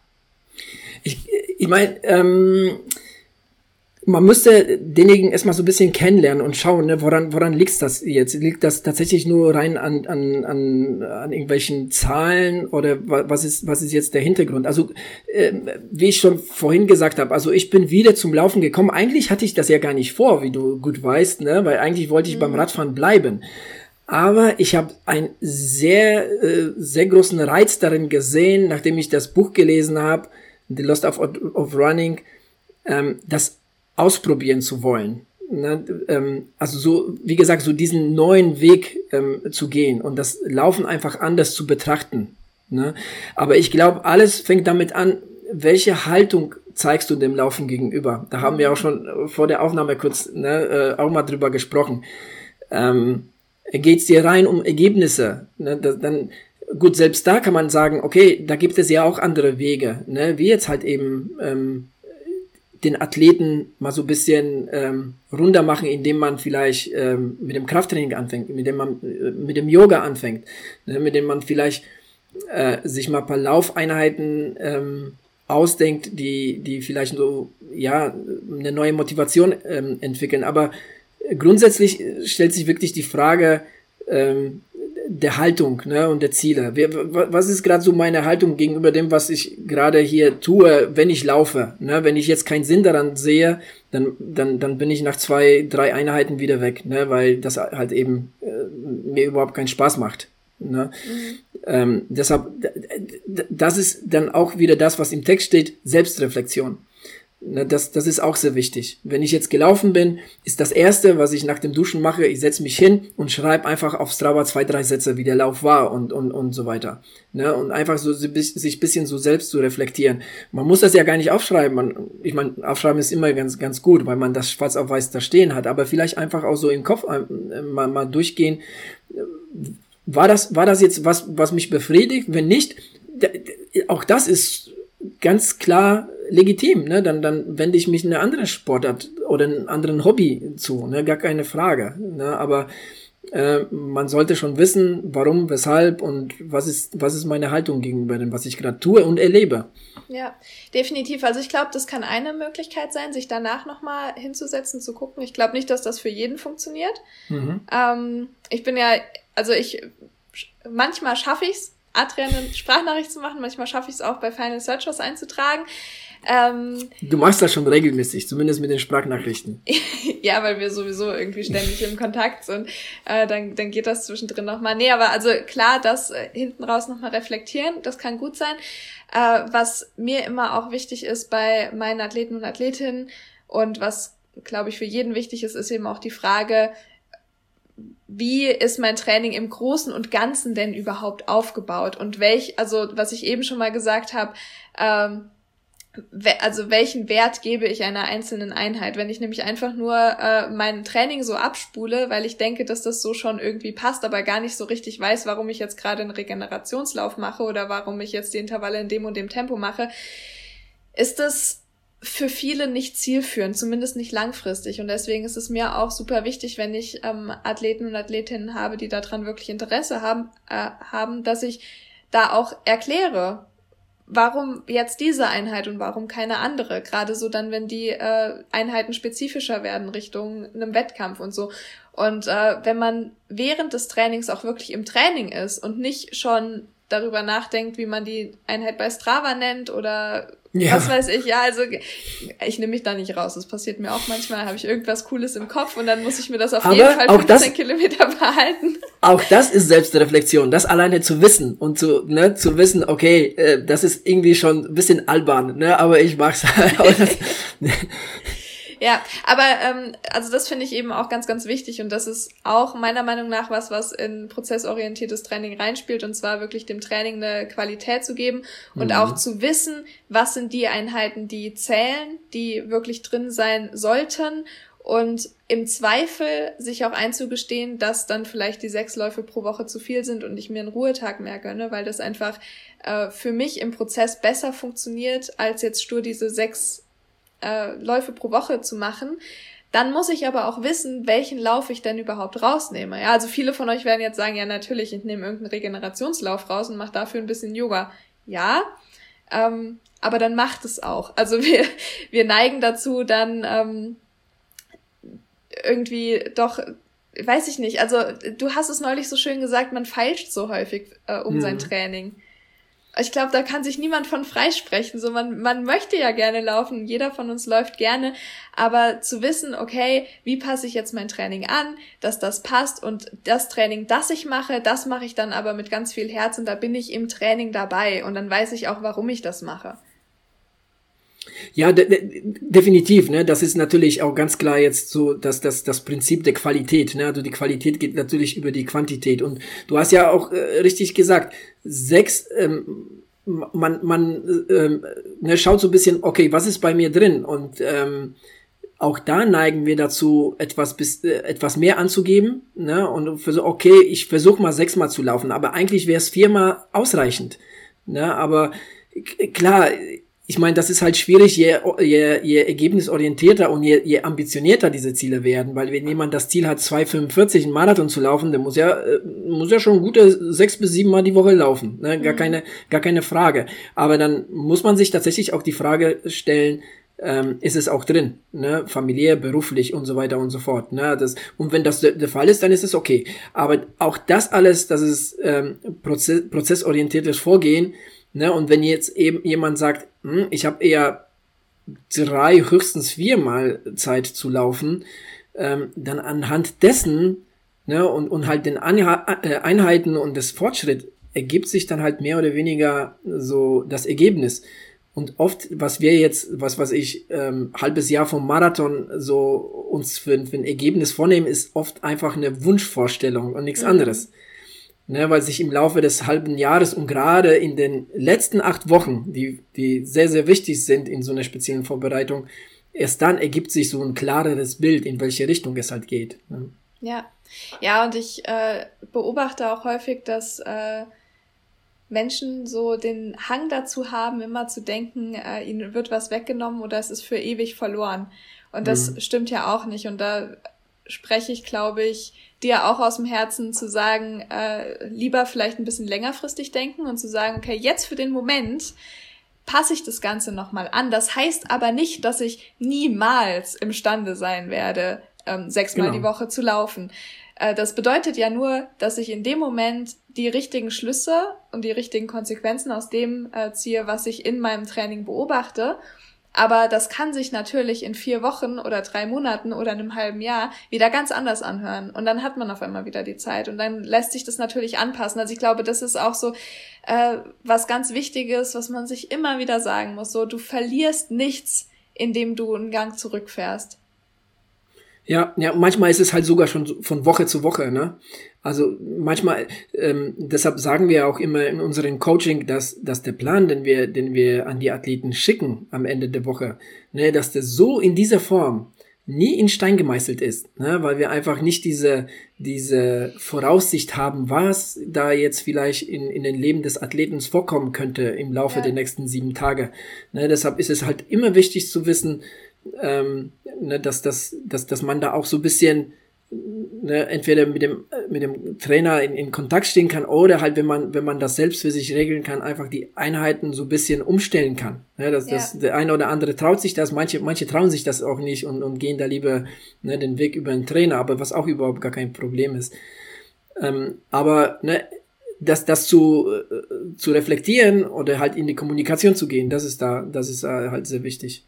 Ich, ich meine, ähm, man müsste denjenigen erstmal so ein bisschen kennenlernen und schauen, ne, woran, woran liegt das jetzt? Liegt das tatsächlich nur rein an, an, an, an irgendwelchen Zahlen oder was ist, was ist jetzt der Hintergrund? Also, äh, wie ich schon vorhin gesagt habe, also ich bin wieder zum Laufen gekommen. Eigentlich hatte ich das ja gar nicht vor, wie du gut weißt, ne, weil eigentlich wollte ich mhm. beim Radfahren bleiben. Aber ich habe einen sehr, äh, sehr großen Reiz darin gesehen, nachdem ich das Buch gelesen habe, The Lost of, of Running, ähm, das ausprobieren zu wollen. Ne? Ähm, also so, wie gesagt, so diesen neuen Weg ähm, zu gehen und das Laufen einfach anders zu betrachten. Ne? Aber ich glaube, alles fängt damit an, welche Haltung zeigst du dem Laufen gegenüber? Da haben wir auch schon vor der Aufnahme kurz ne, äh, auch mal drüber gesprochen. Ähm, Geht es dir rein um Ergebnisse? Ne? Das, dann gut, selbst da kann man sagen, okay, da gibt es ja auch andere Wege, ne? wie jetzt halt eben ähm, den Athleten mal so ein bisschen ähm, runder machen, indem man vielleicht ähm, mit dem Krafttraining anfängt, mit dem man äh, mit dem Yoga anfängt, ne, mit dem man vielleicht äh, sich mal ein paar Laufeinheiten ähm, ausdenkt, die die vielleicht so ja eine neue Motivation ähm, entwickeln. Aber grundsätzlich stellt sich wirklich die Frage, ähm, der Haltung ne, und der Ziele. Was ist gerade so meine Haltung gegenüber dem, was ich gerade hier tue, wenn ich laufe? Ne? Wenn ich jetzt keinen Sinn daran sehe, dann, dann, dann bin ich nach zwei, drei Einheiten wieder weg, ne? weil das halt eben äh, mir überhaupt keinen Spaß macht. Ne? Mhm. Ähm, deshalb, das ist dann auch wieder das, was im Text steht, Selbstreflexion. Ne, das, das ist auch sehr wichtig. Wenn ich jetzt gelaufen bin, ist das Erste, was ich nach dem Duschen mache, ich setze mich hin und schreibe einfach auf Strava zwei, drei Sätze, wie der Lauf war und, und, und so weiter. Ne? Und einfach so sich bisschen so selbst zu reflektieren. Man muss das ja gar nicht aufschreiben. Man, ich meine, aufschreiben ist immer ganz, ganz gut, weil man das schwarz auf weiß da stehen hat. Aber vielleicht einfach auch so im Kopf äh, mal, mal durchgehen. War das, war das jetzt was, was mich befriedigt? Wenn nicht, auch das ist ganz klar legitim, ne? Dann, dann wende ich mich in eine andere Sportart oder einen anderen Hobby zu, ne? Gar keine Frage. Ne? Aber äh, man sollte schon wissen, warum, weshalb und was ist, was ist meine Haltung gegenüber dem, was ich gerade tue und erlebe. Ja, definitiv. Also ich glaube, das kann eine Möglichkeit sein, sich danach nochmal hinzusetzen, zu gucken. Ich glaube nicht, dass das für jeden funktioniert. Mhm. Ähm, ich bin ja, also ich, manchmal schaffe ich es, Adrian eine Sprachnachricht zu machen. Manchmal schaffe ich es auch bei Final Search was einzutragen. Ähm, du machst das schon regelmäßig, zumindest mit den Sprachnachrichten. ja, weil wir sowieso irgendwie ständig im Kontakt sind. Äh, dann, dann geht das zwischendrin nochmal. Nee, aber also klar, das äh, hinten raus nochmal reflektieren, das kann gut sein. Äh, was mir immer auch wichtig ist bei meinen Athleten und Athletinnen und was, glaube ich, für jeden wichtig ist, ist eben auch die Frage, wie ist mein Training im Großen und Ganzen denn überhaupt aufgebaut und welch, also was ich eben schon mal gesagt habe, ähm, also welchen Wert gebe ich einer einzelnen Einheit? Wenn ich nämlich einfach nur äh, mein Training so abspule, weil ich denke, dass das so schon irgendwie passt, aber gar nicht so richtig weiß, warum ich jetzt gerade einen Regenerationslauf mache oder warum ich jetzt die Intervalle in dem und dem Tempo mache, ist das für viele nicht zielführend, zumindest nicht langfristig. Und deswegen ist es mir auch super wichtig, wenn ich ähm, Athleten und Athletinnen habe, die daran wirklich Interesse haben, äh, haben, dass ich da auch erkläre, warum jetzt diese Einheit und warum keine andere? Gerade so dann, wenn die äh, Einheiten spezifischer werden Richtung einem Wettkampf und so. Und äh, wenn man während des Trainings auch wirklich im Training ist und nicht schon darüber nachdenkt, wie man die Einheit bei Strava nennt oder ja. was weiß ich. Ja, also ich nehme mich da nicht raus. Das passiert mir auch manchmal. Habe ich irgendwas Cooles im Kopf und dann muss ich mir das auf Aber jeden Fall 15 das, Kilometer behalten. Auch das ist Selbstreflexion. Das alleine zu wissen und zu, ne, zu wissen, okay, äh, das ist irgendwie schon ein bisschen albern, ne, aber ich mag's halt. Ja, aber ähm, also das finde ich eben auch ganz, ganz wichtig und das ist auch meiner Meinung nach was, was in prozessorientiertes Training reinspielt und zwar wirklich dem Training eine Qualität zu geben und mhm. auch zu wissen, was sind die Einheiten, die zählen, die wirklich drin sein sollten und im Zweifel sich auch einzugestehen, dass dann vielleicht die sechs Läufe pro Woche zu viel sind und ich mir einen Ruhetag mehr gönne, weil das einfach äh, für mich im Prozess besser funktioniert, als jetzt stur diese sechs äh, Läufe pro Woche zu machen, dann muss ich aber auch wissen, welchen Lauf ich denn überhaupt rausnehme. Ja, also viele von euch werden jetzt sagen, ja natürlich, ich nehme irgendeinen Regenerationslauf raus und mache dafür ein bisschen Yoga. Ja, ähm, aber dann macht es auch. Also wir, wir neigen dazu, dann ähm, irgendwie doch, weiß ich nicht, also du hast es neulich so schön gesagt, man feilscht so häufig äh, um mhm. sein Training ich glaube, da kann sich niemand von freisprechen. So, man, man möchte ja gerne laufen, jeder von uns läuft gerne, aber zu wissen, okay, wie passe ich jetzt mein Training an, dass das passt und das Training, das ich mache, das mache ich dann aber mit ganz viel Herz und da bin ich im Training dabei und dann weiß ich auch, warum ich das mache. Ja, de de definitiv. Ne? Das ist natürlich auch ganz klar jetzt so, dass das das Prinzip der Qualität. Ne? Also die Qualität geht natürlich über die Quantität. Und du hast ja auch äh, richtig gesagt, sechs. Ähm, man man ähm, ne, schaut so ein bisschen, okay, was ist bei mir drin? Und ähm, auch da neigen wir dazu, etwas, bis, äh, etwas mehr anzugeben. Ne? Und versuch, okay, ich versuche mal sechsmal zu laufen, aber eigentlich wäre es viermal ausreichend. Ne? Aber klar, ich meine, das ist halt schwierig, je, je, je ergebnisorientierter und je, je ambitionierter diese Ziele werden, weil wenn jemand das Ziel hat, 2,45 einen Marathon zu laufen, der muss ja, äh, muss ja schon gute sechs bis sieben Mal die Woche laufen, ne? gar, mhm. keine, gar keine Frage. Aber dann muss man sich tatsächlich auch die Frage stellen, ähm, ist es auch drin, ne? familiär, beruflich und so weiter und so fort. Ne? Das, und wenn das der, der Fall ist, dann ist es okay. Aber auch das alles, das ist ähm, Prozess, prozessorientiertes Vorgehen, Ne? Und wenn jetzt eben jemand sagt, hm, ich habe eher drei, höchstens viermal Zeit zu laufen, ähm, dann anhand dessen ne, und, und halt den Anha äh, Einheiten und des Fortschritt ergibt sich dann halt mehr oder weniger so das Ergebnis. Und oft, was wir jetzt, was was ich, ähm, halbes Jahr vom Marathon so uns für, für ein Ergebnis vornehmen, ist oft einfach eine Wunschvorstellung und nichts mhm. anderes ne, weil sich im Laufe des halben Jahres und gerade in den letzten acht Wochen, die, die sehr, sehr wichtig sind in so einer speziellen Vorbereitung, erst dann ergibt sich so ein klareres Bild, in welche Richtung es halt geht. Ne? Ja, ja, und ich äh, beobachte auch häufig, dass äh, Menschen so den Hang dazu haben, immer zu denken, äh, ihnen wird was weggenommen oder es ist für ewig verloren. Und das mhm. stimmt ja auch nicht. Und da spreche ich, glaube ich, dir auch aus dem Herzen zu sagen, äh, lieber vielleicht ein bisschen längerfristig denken und zu sagen, okay, jetzt für den Moment passe ich das Ganze nochmal an. Das heißt aber nicht, dass ich niemals imstande sein werde, ähm, sechsmal genau. die Woche zu laufen. Äh, das bedeutet ja nur, dass ich in dem Moment die richtigen Schlüsse und die richtigen Konsequenzen aus dem äh, ziehe, was ich in meinem Training beobachte aber das kann sich natürlich in vier Wochen oder drei Monaten oder einem halben Jahr wieder ganz anders anhören. Und dann hat man auf einmal wieder die Zeit. Und dann lässt sich das natürlich anpassen. Also ich glaube, das ist auch so äh, was ganz Wichtiges, was man sich immer wieder sagen muss. So, du verlierst nichts, indem du einen Gang zurückfährst. Ja, ja, manchmal ist es halt sogar schon von Woche zu Woche, ne? Also manchmal, ähm, deshalb sagen wir auch immer in unserem Coaching, dass, dass der Plan, den wir, den wir an die Athleten schicken am Ende der Woche, ne, dass der so in dieser Form nie in Stein gemeißelt ist, ne, weil wir einfach nicht diese, diese Voraussicht haben, was da jetzt vielleicht in, in den Leben des Athleten vorkommen könnte im Laufe ja. der nächsten sieben Tage. Ne, deshalb ist es halt immer wichtig zu wissen, ähm, ne, dass, dass, dass, dass man da auch so ein bisschen ne, entweder mit dem, mit dem Trainer in, in Kontakt stehen kann oder halt, wenn man, wenn man das selbst für sich regeln kann, einfach die Einheiten so ein bisschen umstellen kann. Ne, dass, ja. dass der eine oder andere traut sich das, manche, manche trauen sich das auch nicht und, und gehen da lieber ne, den Weg über einen Trainer, aber was auch überhaupt gar kein Problem ist. Ähm, aber ne, das, das zu, äh, zu reflektieren oder halt in die Kommunikation zu gehen, das ist da, das ist äh, halt sehr wichtig.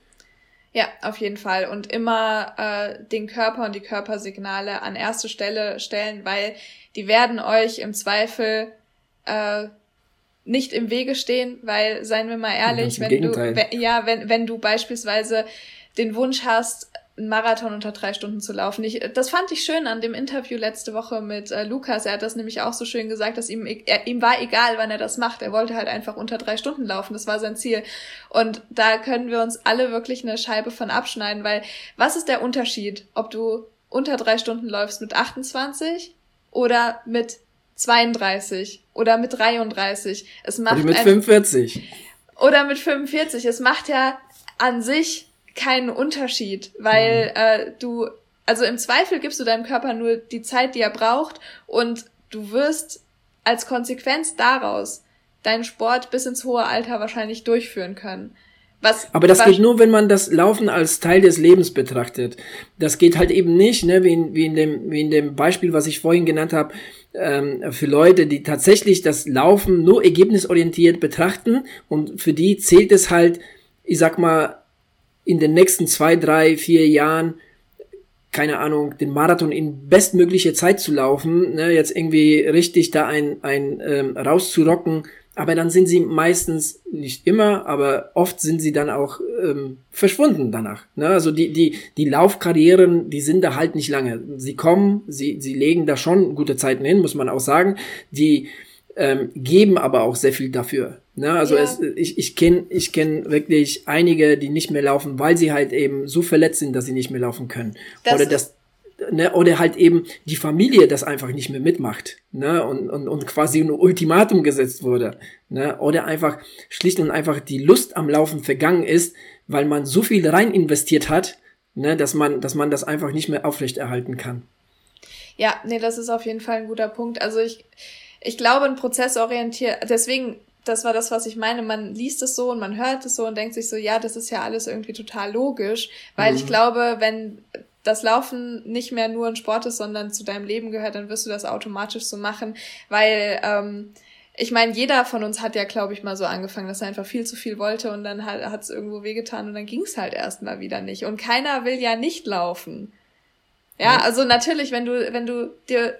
Ja, auf jeden Fall. Und immer äh, den Körper und die Körpersignale an erste Stelle stellen, weil die werden euch im Zweifel äh, nicht im Wege stehen, weil, seien wir mal ehrlich, wenn Gegenteil. du, wenn, ja, wenn, wenn du beispielsweise den Wunsch hast, einen Marathon unter drei Stunden zu laufen. Ich, das fand ich schön an dem Interview letzte Woche mit äh, Lukas. Er hat das nämlich auch so schön gesagt, dass ihm, er, ihm war egal, wann er das macht. Er wollte halt einfach unter drei Stunden laufen. Das war sein Ziel. Und da können wir uns alle wirklich eine Scheibe von abschneiden, weil was ist der Unterschied, ob du unter drei Stunden läufst mit 28 oder mit 32 oder mit 33? Es macht oder mit 45. Oder mit 45. Es macht ja an sich keinen Unterschied, weil mhm. äh, du, also im Zweifel gibst du deinem Körper nur die Zeit, die er braucht und du wirst als Konsequenz daraus deinen Sport bis ins hohe Alter wahrscheinlich durchführen können. Was, Aber das geht nur, wenn man das Laufen als Teil des Lebens betrachtet. Das geht halt eben nicht, ne, wie in, wie in, dem, wie in dem Beispiel, was ich vorhin genannt habe, ähm, für Leute, die tatsächlich das Laufen nur ergebnisorientiert betrachten und für die zählt es halt, ich sag mal, in den nächsten zwei, drei, vier Jahren keine Ahnung, den Marathon in bestmögliche Zeit zu laufen, ne, jetzt irgendwie richtig da ein, ein ähm, rauszurocken, aber dann sind sie meistens, nicht immer, aber oft sind sie dann auch ähm, verschwunden danach. Ne? Also die, die, die Laufkarrieren, die sind da halt nicht lange. Sie kommen, sie, sie legen da schon gute Zeiten hin, muss man auch sagen. Die ähm, geben aber auch sehr viel dafür. Ne? Also ja. es, ich, ich kenne ich kenn wirklich einige, die nicht mehr laufen, weil sie halt eben so verletzt sind, dass sie nicht mehr laufen können. Das oder das ne, oder halt eben die Familie das einfach nicht mehr mitmacht, ne, und, und, und quasi ein Ultimatum gesetzt wurde, ne, oder einfach schlicht und einfach die Lust am Laufen vergangen ist, weil man so viel rein investiert hat, ne, dass man, dass man das einfach nicht mehr aufrechterhalten kann. Ja, nee, das ist auf jeden Fall ein guter Punkt. Also ich, ich glaube, ein prozessorientiert, deswegen, das war das, was ich meine, man liest es so und man hört es so und denkt sich so, ja, das ist ja alles irgendwie total logisch, weil mhm. ich glaube, wenn das Laufen nicht mehr nur ein Sport ist, sondern zu deinem Leben gehört, dann wirst du das automatisch so machen, weil ähm, ich meine, jeder von uns hat ja, glaube ich, mal so angefangen, dass er einfach viel zu viel wollte und dann hat es irgendwo wehgetan und dann ging es halt erstmal wieder nicht. Und keiner will ja nicht laufen. Ja, also natürlich, wenn du, wenn du dir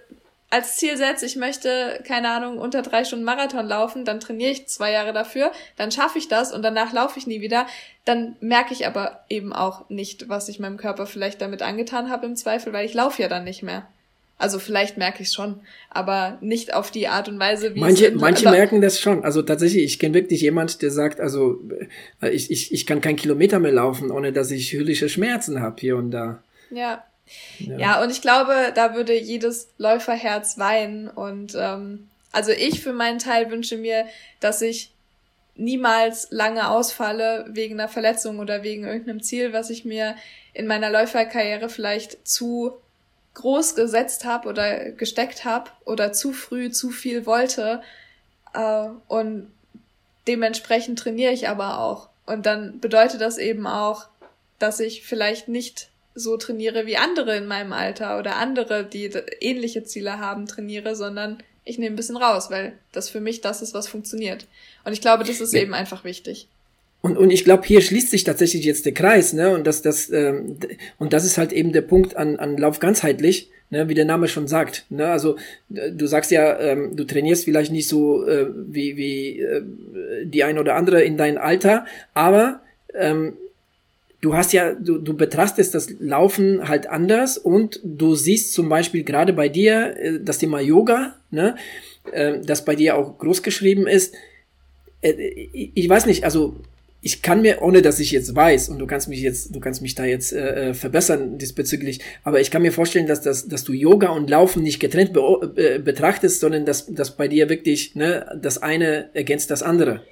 als Ziel setze, ich möchte, keine Ahnung, unter drei Stunden Marathon laufen, dann trainiere ich zwei Jahre dafür, dann schaffe ich das und danach laufe ich nie wieder, dann merke ich aber eben auch nicht, was ich meinem Körper vielleicht damit angetan habe im Zweifel, weil ich laufe ja dann nicht mehr. Also vielleicht merke ich es schon, aber nicht auf die Art und Weise, wie manche, es Manche merken das schon. Also tatsächlich, ich kenne wirklich jemand, der sagt, also äh, ich, ich, ich kann keinen Kilometer mehr laufen, ohne dass ich hüllische Schmerzen habe hier und da. Ja, ja. ja, und ich glaube, da würde jedes Läuferherz weinen. Und ähm, also ich für meinen Teil wünsche mir, dass ich niemals lange ausfalle wegen einer Verletzung oder wegen irgendeinem Ziel, was ich mir in meiner Läuferkarriere vielleicht zu groß gesetzt habe oder gesteckt habe oder zu früh zu viel wollte. Äh, und dementsprechend trainiere ich aber auch. Und dann bedeutet das eben auch, dass ich vielleicht nicht so trainiere wie andere in meinem Alter oder andere, die ähnliche Ziele haben, trainiere, sondern ich nehme ein bisschen raus, weil das für mich das ist, was funktioniert. Und ich glaube, das ist ja. eben einfach wichtig. Und, und ich glaube, hier schließt sich tatsächlich jetzt der Kreis, ne? Und das, das, ähm, und das ist halt eben der Punkt an, an Lauf ganzheitlich, ne? wie der Name schon sagt. Ne? Also du sagst ja, ähm, du trainierst vielleicht nicht so äh, wie, wie äh, die ein oder andere in deinem Alter, aber ähm, du hast ja, du, du betrachtest das Laufen halt anders und du siehst zum Beispiel gerade bei dir äh, das Thema Yoga, ne, äh, das bei dir auch groß geschrieben ist. Äh, ich weiß nicht, also ich kann mir, ohne dass ich jetzt weiß, und du kannst mich jetzt, du kannst mich da jetzt äh, verbessern diesbezüglich, aber ich kann mir vorstellen, dass, das, dass du Yoga und Laufen nicht getrennt be äh, betrachtest, sondern dass, dass bei dir wirklich ne, das eine ergänzt das andere.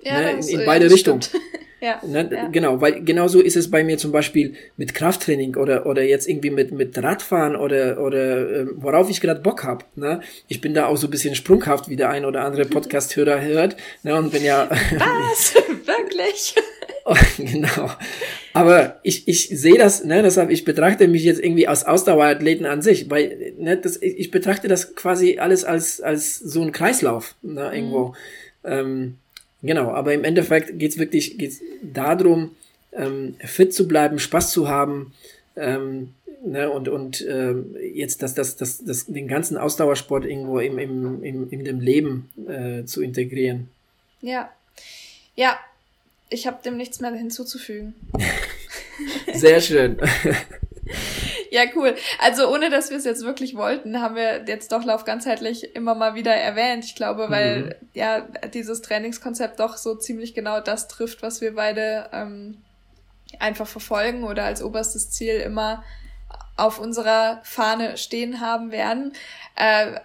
Ja, ne, in, in beide Richtungen. Ja, ne? ja. Genau, weil genauso ist es bei mir zum Beispiel mit Krafttraining oder, oder jetzt irgendwie mit, mit Radfahren oder, oder äh, worauf ich gerade Bock hab. Ne? Ich bin da auch so ein bisschen sprunghaft, wie der ein oder andere Podcast-Hörer hört. Ne? Und bin ja. Was? Wirklich? genau. Aber ich, ich sehe das, ne, deshalb, ich betrachte mich jetzt irgendwie als Ausdauerathleten an sich, weil, ne, das, ich betrachte das quasi alles als, als so ein Kreislauf, ne, irgendwo. Mhm. Ähm, genau, aber im Endeffekt geht's wirklich geht's darum, ähm, fit zu bleiben, Spaß zu haben, ähm, ne, und, und ähm, jetzt das, das, das, das, den ganzen Ausdauersport irgendwo im, im, im, in dem Leben äh, zu integrieren. Ja. Ja, ich habe dem nichts mehr hinzuzufügen. Sehr schön. ja, cool. Also ohne dass wir es jetzt wirklich wollten, haben wir jetzt doch Lauf ganzheitlich immer mal wieder erwähnt. Ich glaube, weil mhm. ja dieses Trainingskonzept doch so ziemlich genau das trifft, was wir beide ähm, einfach verfolgen oder als oberstes Ziel immer auf unserer Fahne stehen haben werden. Äh,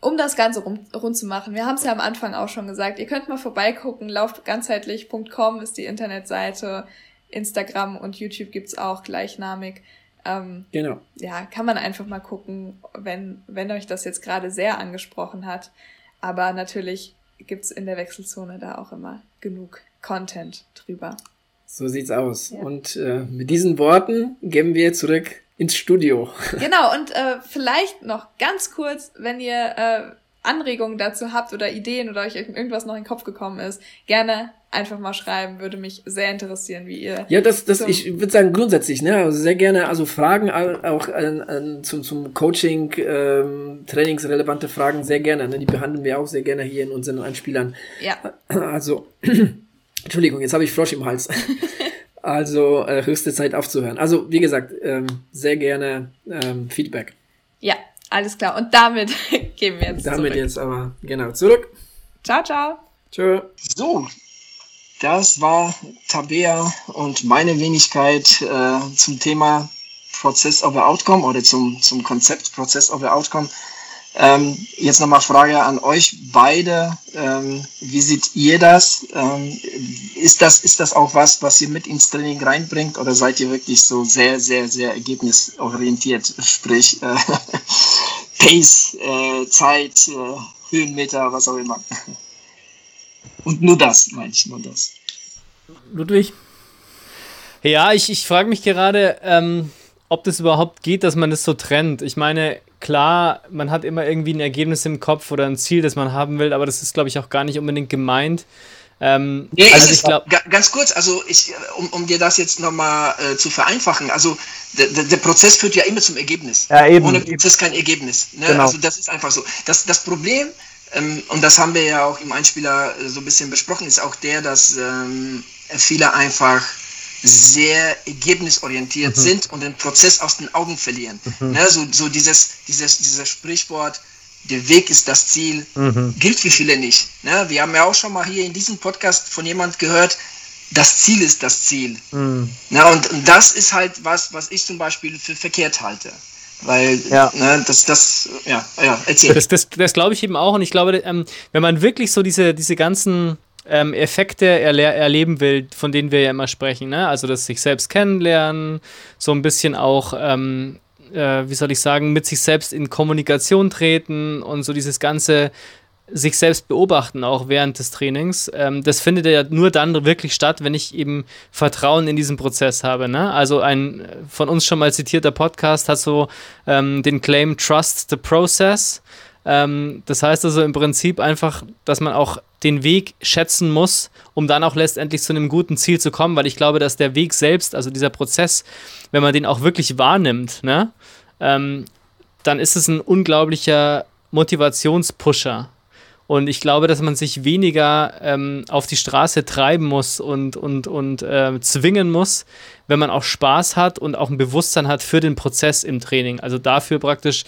um das Ganze rund, rund zu machen, wir haben es ja am Anfang auch schon gesagt, ihr könnt mal vorbeigucken, laufganzheitlich.com ist die Internetseite, Instagram und YouTube gibt's auch gleichnamig. Ähm, genau. Ja, kann man einfach mal gucken, wenn, wenn euch das jetzt gerade sehr angesprochen hat. Aber natürlich gibt's in der Wechselzone da auch immer genug Content drüber. So sieht's aus. Ja. Und äh, mit diesen Worten geben wir zurück ins Studio. Genau, und äh, vielleicht noch ganz kurz, wenn ihr äh, Anregungen dazu habt oder Ideen oder euch irgendwas noch in den Kopf gekommen ist, gerne einfach mal schreiben, würde mich sehr interessieren, wie ihr. Ja, das, das, ich würde sagen grundsätzlich, ne, also sehr gerne, also Fragen auch an, an, zum, zum Coaching, ähm, trainingsrelevante Fragen sehr gerne, ne, die behandeln wir auch sehr gerne hier in unseren Einspielern. Ja. Also, Entschuldigung, jetzt habe ich Frosch im Hals. Also äh, höchste Zeit aufzuhören. Also wie gesagt, ähm, sehr gerne ähm, Feedback. Ja, alles klar. Und damit gehen wir jetzt Damit zurück. jetzt aber genau zurück. Ciao, ciao. Tschö. So, das war Tabea und meine Wenigkeit äh, zum Thema Process over Outcome oder zum, zum Konzept Process over Outcome. Ähm, jetzt nochmal Frage an euch beide. Ähm, wie seht ihr das? Ähm, ist das? Ist das auch was, was ihr mit ins Training reinbringt oder seid ihr wirklich so sehr, sehr, sehr ergebnisorientiert? Sprich, äh, Pace, äh, Zeit, äh, Höhenmeter, was auch immer. Und nur das, meine ich, nur das. Ludwig? Ja, ich, ich frage mich gerade, ähm, ob das überhaupt geht, dass man das so trennt. Ich meine, klar, man hat immer irgendwie ein Ergebnis im Kopf oder ein Ziel, das man haben will, aber das ist, glaube ich, auch gar nicht unbedingt gemeint. Ähm, nee, also ich glaube, ganz kurz, also ich, um, um dir das jetzt nochmal äh, zu vereinfachen, also der, der Prozess führt ja immer zum Ergebnis. Ja, eben. Ohne Prozess kein Ergebnis. Ne? Genau. Also das ist einfach so. Das, das Problem, und das haben wir ja auch im Einspieler äh, so ein bisschen besprochen, ist auch der, dass ähm, viele einfach sehr ergebnisorientiert mhm. sind und den Prozess aus den Augen verlieren. Mhm. Ne, so, so dieses, dieses, dieses Sprichwort, der Weg ist das Ziel, mhm. gilt für viele nicht. Ne? Wir haben ja auch schon mal hier in diesem Podcast von jemand gehört, das Ziel ist das Ziel. Mhm. Ne? Und, und das ist halt was, was ich zum Beispiel für verkehrt halte. Weil, ja. ne, das, das, ja, ja, erzähl. Das, das, das glaube ich eben auch. Und ich glaube, ähm, wenn man wirklich so diese, diese ganzen ähm, Effekte erle erleben will, von denen wir ja immer sprechen. Ne? Also das sich selbst kennenlernen, so ein bisschen auch, ähm, äh, wie soll ich sagen, mit sich selbst in Kommunikation treten und so dieses ganze sich selbst beobachten, auch während des Trainings. Ähm, das findet ja nur dann wirklich statt, wenn ich eben Vertrauen in diesen Prozess habe. Ne? Also ein von uns schon mal zitierter Podcast hat so ähm, den Claim Trust the Process. Ähm, das heißt also im Prinzip einfach, dass man auch den Weg schätzen muss, um dann auch letztendlich zu einem guten Ziel zu kommen, weil ich glaube, dass der Weg selbst, also dieser Prozess, wenn man den auch wirklich wahrnimmt, ne, ähm, dann ist es ein unglaublicher Motivationspusher. Und ich glaube, dass man sich weniger ähm, auf die Straße treiben muss und, und, und äh, zwingen muss, wenn man auch Spaß hat und auch ein Bewusstsein hat für den Prozess im Training. Also dafür praktisch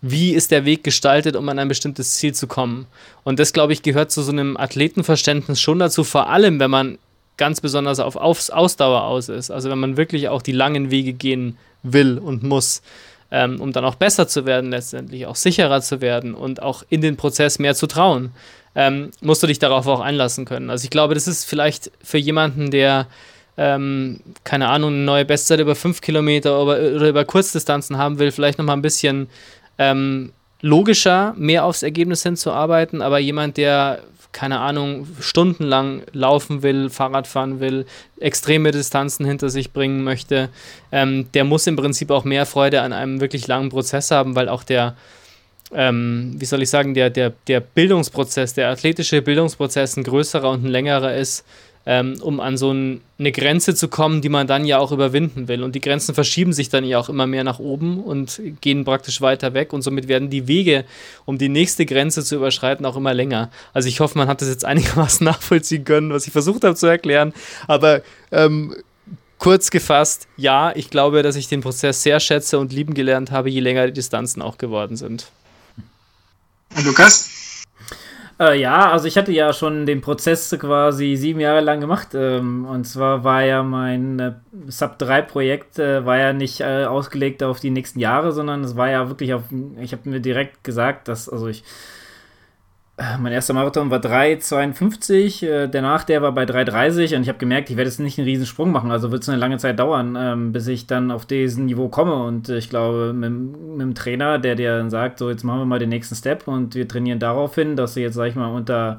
wie ist der Weg gestaltet, um an ein bestimmtes Ziel zu kommen. Und das, glaube ich, gehört zu so einem Athletenverständnis schon dazu, vor allem wenn man ganz besonders auf Ausdauer aus ist. Also wenn man wirklich auch die langen Wege gehen will und muss, ähm, um dann auch besser zu werden, letztendlich auch sicherer zu werden und auch in den Prozess mehr zu trauen, ähm, musst du dich darauf auch einlassen können. Also ich glaube, das ist vielleicht für jemanden, der ähm, keine Ahnung, eine neue Bestzeit über fünf Kilometer oder, oder über Kurzdistanzen haben will, vielleicht nochmal ein bisschen ähm, logischer, mehr aufs Ergebnis hinzuarbeiten, aber jemand, der, keine Ahnung, stundenlang laufen will, Fahrrad fahren will, extreme Distanzen hinter sich bringen möchte, ähm, der muss im Prinzip auch mehr Freude an einem wirklich langen Prozess haben, weil auch der, ähm, wie soll ich sagen, der, der, der Bildungsprozess, der athletische Bildungsprozess ein größerer und ein längerer ist, um an so ein, eine Grenze zu kommen, die man dann ja auch überwinden will. Und die Grenzen verschieben sich dann ja auch immer mehr nach oben und gehen praktisch weiter weg. Und somit werden die Wege, um die nächste Grenze zu überschreiten, auch immer länger. Also ich hoffe, man hat das jetzt einigermaßen nachvollziehen können, was ich versucht habe zu erklären. Aber ähm, kurz gefasst, ja, ich glaube, dass ich den Prozess sehr schätze und lieben gelernt habe, je länger die Distanzen auch geworden sind. Lukas? Äh, ja, also ich hatte ja schon den Prozess quasi sieben Jahre lang gemacht. Ähm, und zwar war ja mein äh, Sub-3-Projekt äh, war ja nicht äh, ausgelegt auf die nächsten Jahre, sondern es war ja wirklich auf, ich habe mir direkt gesagt, dass, also ich mein erster Marathon war 3,52, äh, danach der war bei 3,30 und ich habe gemerkt, ich werde jetzt nicht einen riesen Sprung machen, also wird es eine lange Zeit dauern, ähm, bis ich dann auf diesen Niveau komme. Und äh, ich glaube, mit, mit, dem Trainer, der dir dann sagt, so jetzt machen wir mal den nächsten Step und wir trainieren darauf hin, dass du jetzt, sag ich mal, unter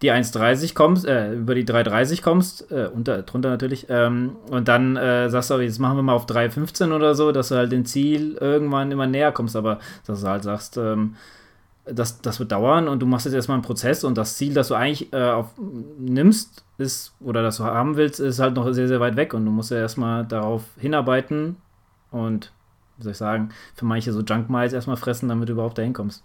die 1,30 kommst, äh, über die 3,30 kommst, äh, unter, drunter natürlich, ähm, und dann äh, sagst du, jetzt machen wir mal auf 3,15 oder so, dass du halt dem Ziel irgendwann immer näher kommst, aber dass du halt sagst, ähm, das, das wird dauern und du machst jetzt erstmal einen Prozess und das Ziel, das du eigentlich äh, auf, nimmst, ist, oder das du haben willst, ist halt noch sehr, sehr weit weg und du musst ja erstmal darauf hinarbeiten und, wie soll ich sagen, für manche so Junk Miles erstmal fressen, damit du überhaupt dahin kommst.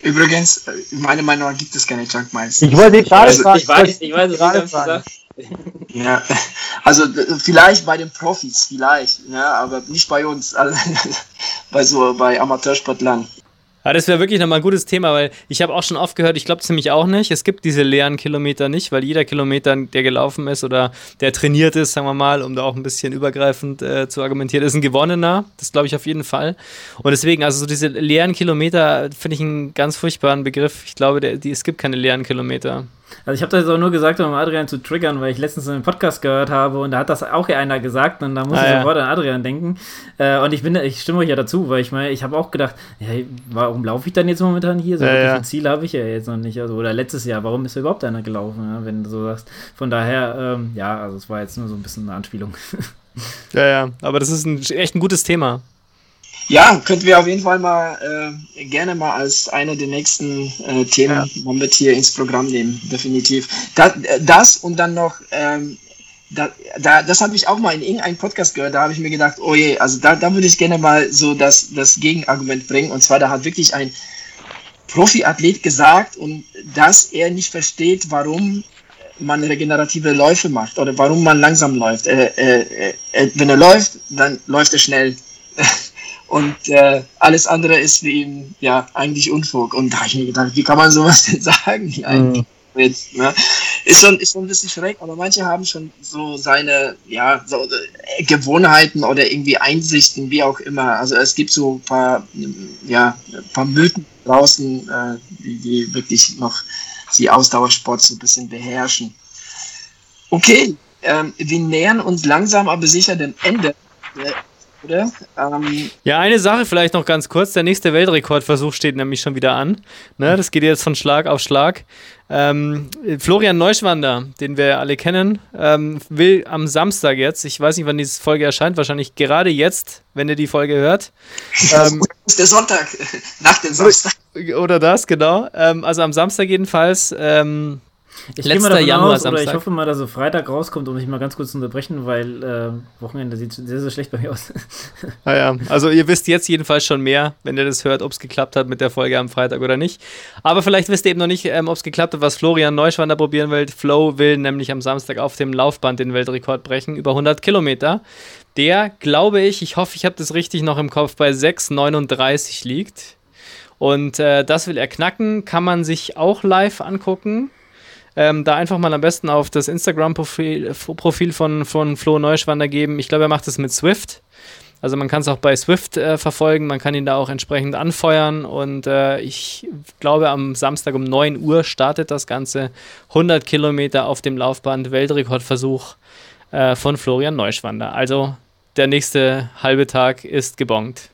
Übrigens, äh, meiner Meinung nach gibt es keine Junk Miles. Ich wollte gerade also, ich weiß, ich weiß, gerade fragen. Ja, also vielleicht bei den Profis, vielleicht, ja, aber nicht bei uns, also, bei so bei Amateursportlern. Ja, das wäre wirklich nochmal ein gutes Thema, weil ich habe auch schon oft gehört, ich glaube es nämlich auch nicht, es gibt diese leeren Kilometer nicht, weil jeder Kilometer, der gelaufen ist oder der trainiert ist, sagen wir mal, um da auch ein bisschen übergreifend äh, zu argumentieren, ist ein gewonnener. Das glaube ich auf jeden Fall. Und deswegen, also so diese leeren Kilometer finde ich einen ganz furchtbaren Begriff. Ich glaube, der, die, es gibt keine leeren Kilometer. Also ich habe das jetzt auch nur gesagt, um Adrian zu triggern, weil ich letztens einen Podcast gehört habe und da hat das auch einer gesagt und da muss ah, ich sofort ja. an Adrian denken. Äh, und ich bin, ich stimme euch ja dazu, weil ich meine, ich habe auch gedacht, ja, warum laufe ich dann jetzt momentan hier? So ja, ja. Ziel habe ich ja jetzt noch nicht. Also, oder letztes Jahr, warum ist überhaupt einer gelaufen, ja, wenn du so sagst. Von daher, ähm, ja, also es war jetzt nur so ein bisschen eine Anspielung. Ja, ja, aber das ist ein, echt ein gutes Thema. Ja, könnten wir auf jeden Fall mal äh, gerne mal als eine der nächsten äh, Themen ja. mal mit hier ins Programm nehmen, definitiv. Das, das und dann noch, ähm, da, da, das habe ich auch mal in irgendeinem Podcast gehört, da habe ich mir gedacht, oh je, also da, da würde ich gerne mal so das, das Gegenargument bringen. Und zwar, da hat wirklich ein Profiathlet gesagt und dass er nicht versteht, warum man regenerative Läufe macht oder warum man langsam läuft. Äh, äh, äh, wenn er läuft, dann läuft er schnell. Und äh, alles andere ist für ihn ja eigentlich Unfug. Und da habe ich mir gedacht, wie kann man sowas denn sagen? Mhm. Mit, ne? ist, schon, ist schon ein bisschen schräg, aber manche haben schon so seine ja, so, äh, Gewohnheiten oder irgendwie Einsichten, wie auch immer. Also es gibt so ein paar, ja, ein paar Mythen draußen, äh, die, die wirklich noch die Ausdauersport so ein bisschen beherrschen. Okay, ähm, wir nähern uns langsam aber sicher dem Ende oder? Ähm, ja, eine Sache vielleicht noch ganz kurz. Der nächste Weltrekordversuch steht nämlich schon wieder an. Ne, das geht jetzt von Schlag auf Schlag. Ähm, Florian Neuschwander, den wir alle kennen, ähm, will am Samstag jetzt, ich weiß nicht, wann diese Folge erscheint, wahrscheinlich gerade jetzt, wenn ihr die Folge hört. Ähm, das ist der Sonntag, nach dem Samstag. Oder das, genau. Ähm, also am Samstag jedenfalls ähm, ich Letzter mal Januar aus, Samstag. Oder ich hoffe mal, dass so Freitag rauskommt, um mich mal ganz kurz zu unterbrechen, weil äh, Wochenende sieht sehr, sehr schlecht bei mir aus. Naja, ah also ihr wisst jetzt jedenfalls schon mehr, wenn ihr das hört, ob es geklappt hat mit der Folge am Freitag oder nicht. Aber vielleicht wisst ihr eben noch nicht, ähm, ob es geklappt hat, was Florian Neuschwander probieren will. Flo will nämlich am Samstag auf dem Laufband den Weltrekord brechen, über 100 Kilometer. Der, glaube ich, ich hoffe, ich habe das richtig noch im Kopf, bei 6,39 liegt. Und äh, das will er knacken, kann man sich auch live angucken. Ähm, da einfach mal am besten auf das Instagram-Profil Profil von, von Flo Neuschwander geben. Ich glaube, er macht das mit Swift. Also man kann es auch bei Swift äh, verfolgen, man kann ihn da auch entsprechend anfeuern und äh, ich glaube am Samstag um 9 Uhr startet das Ganze. 100 Kilometer auf dem Laufband, Weltrekordversuch äh, von Florian Neuschwander. Also der nächste halbe Tag ist gebongt.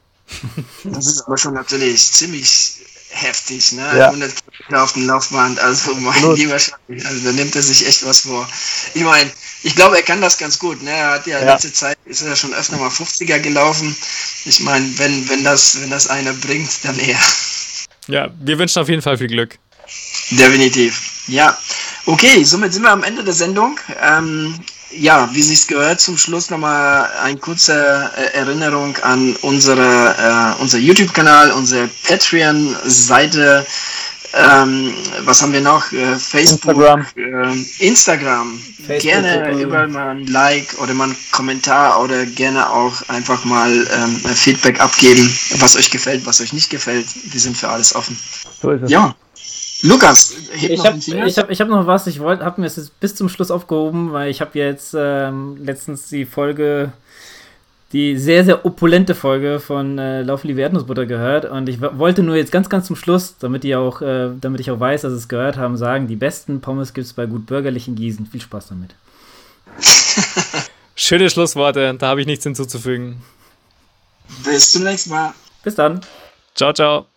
Das ist aber schon natürlich ziemlich heftig, ne? Ja. 100 Kilometer auf dem Laufband, also mein lieber Schatz, also da nimmt er sich echt was vor. Ich meine, ich glaube, er kann das ganz gut, ne? Er hat ja, ja. letzte Zeit ist er schon öfter mal 50er gelaufen. Ich meine, wenn, wenn das, wenn das einer bringt, dann er. Ja, wir wünschen auf jeden Fall viel Glück. Definitiv. Ja. Okay, somit sind wir am Ende der Sendung. Ähm, ja, wie sich's gehört, zum Schluss nochmal eine kurze äh, Erinnerung an unsere, äh, unser YouTube-Kanal, unsere Patreon-Seite. Ähm, was haben wir noch? Äh, Facebook, Instagram. Äh, Instagram. Facebook, gerne überall mal ein Like oder mal einen Kommentar oder gerne auch einfach mal ähm, Feedback abgeben, was euch gefällt, was euch nicht gefällt. Wir sind für alles offen. So ist es. Ja. Lukas, ich habe ich hab, ich hab noch was. Ich habe mir es bis zum Schluss aufgehoben, weil ich habe jetzt ähm, letztens die Folge, die sehr, sehr opulente Folge von äh, Laufliebe Erdnussbutter gehört. Und ich wollte nur jetzt ganz, ganz zum Schluss, damit, ihr auch, äh, damit ich auch weiß, dass es gehört haben, sagen, die besten Pommes gibt es bei gut bürgerlichen Gießen. Viel Spaß damit. Schöne Schlussworte, da habe ich nichts hinzuzufügen. Bis zum nächsten Mal. Bis dann. Ciao, ciao.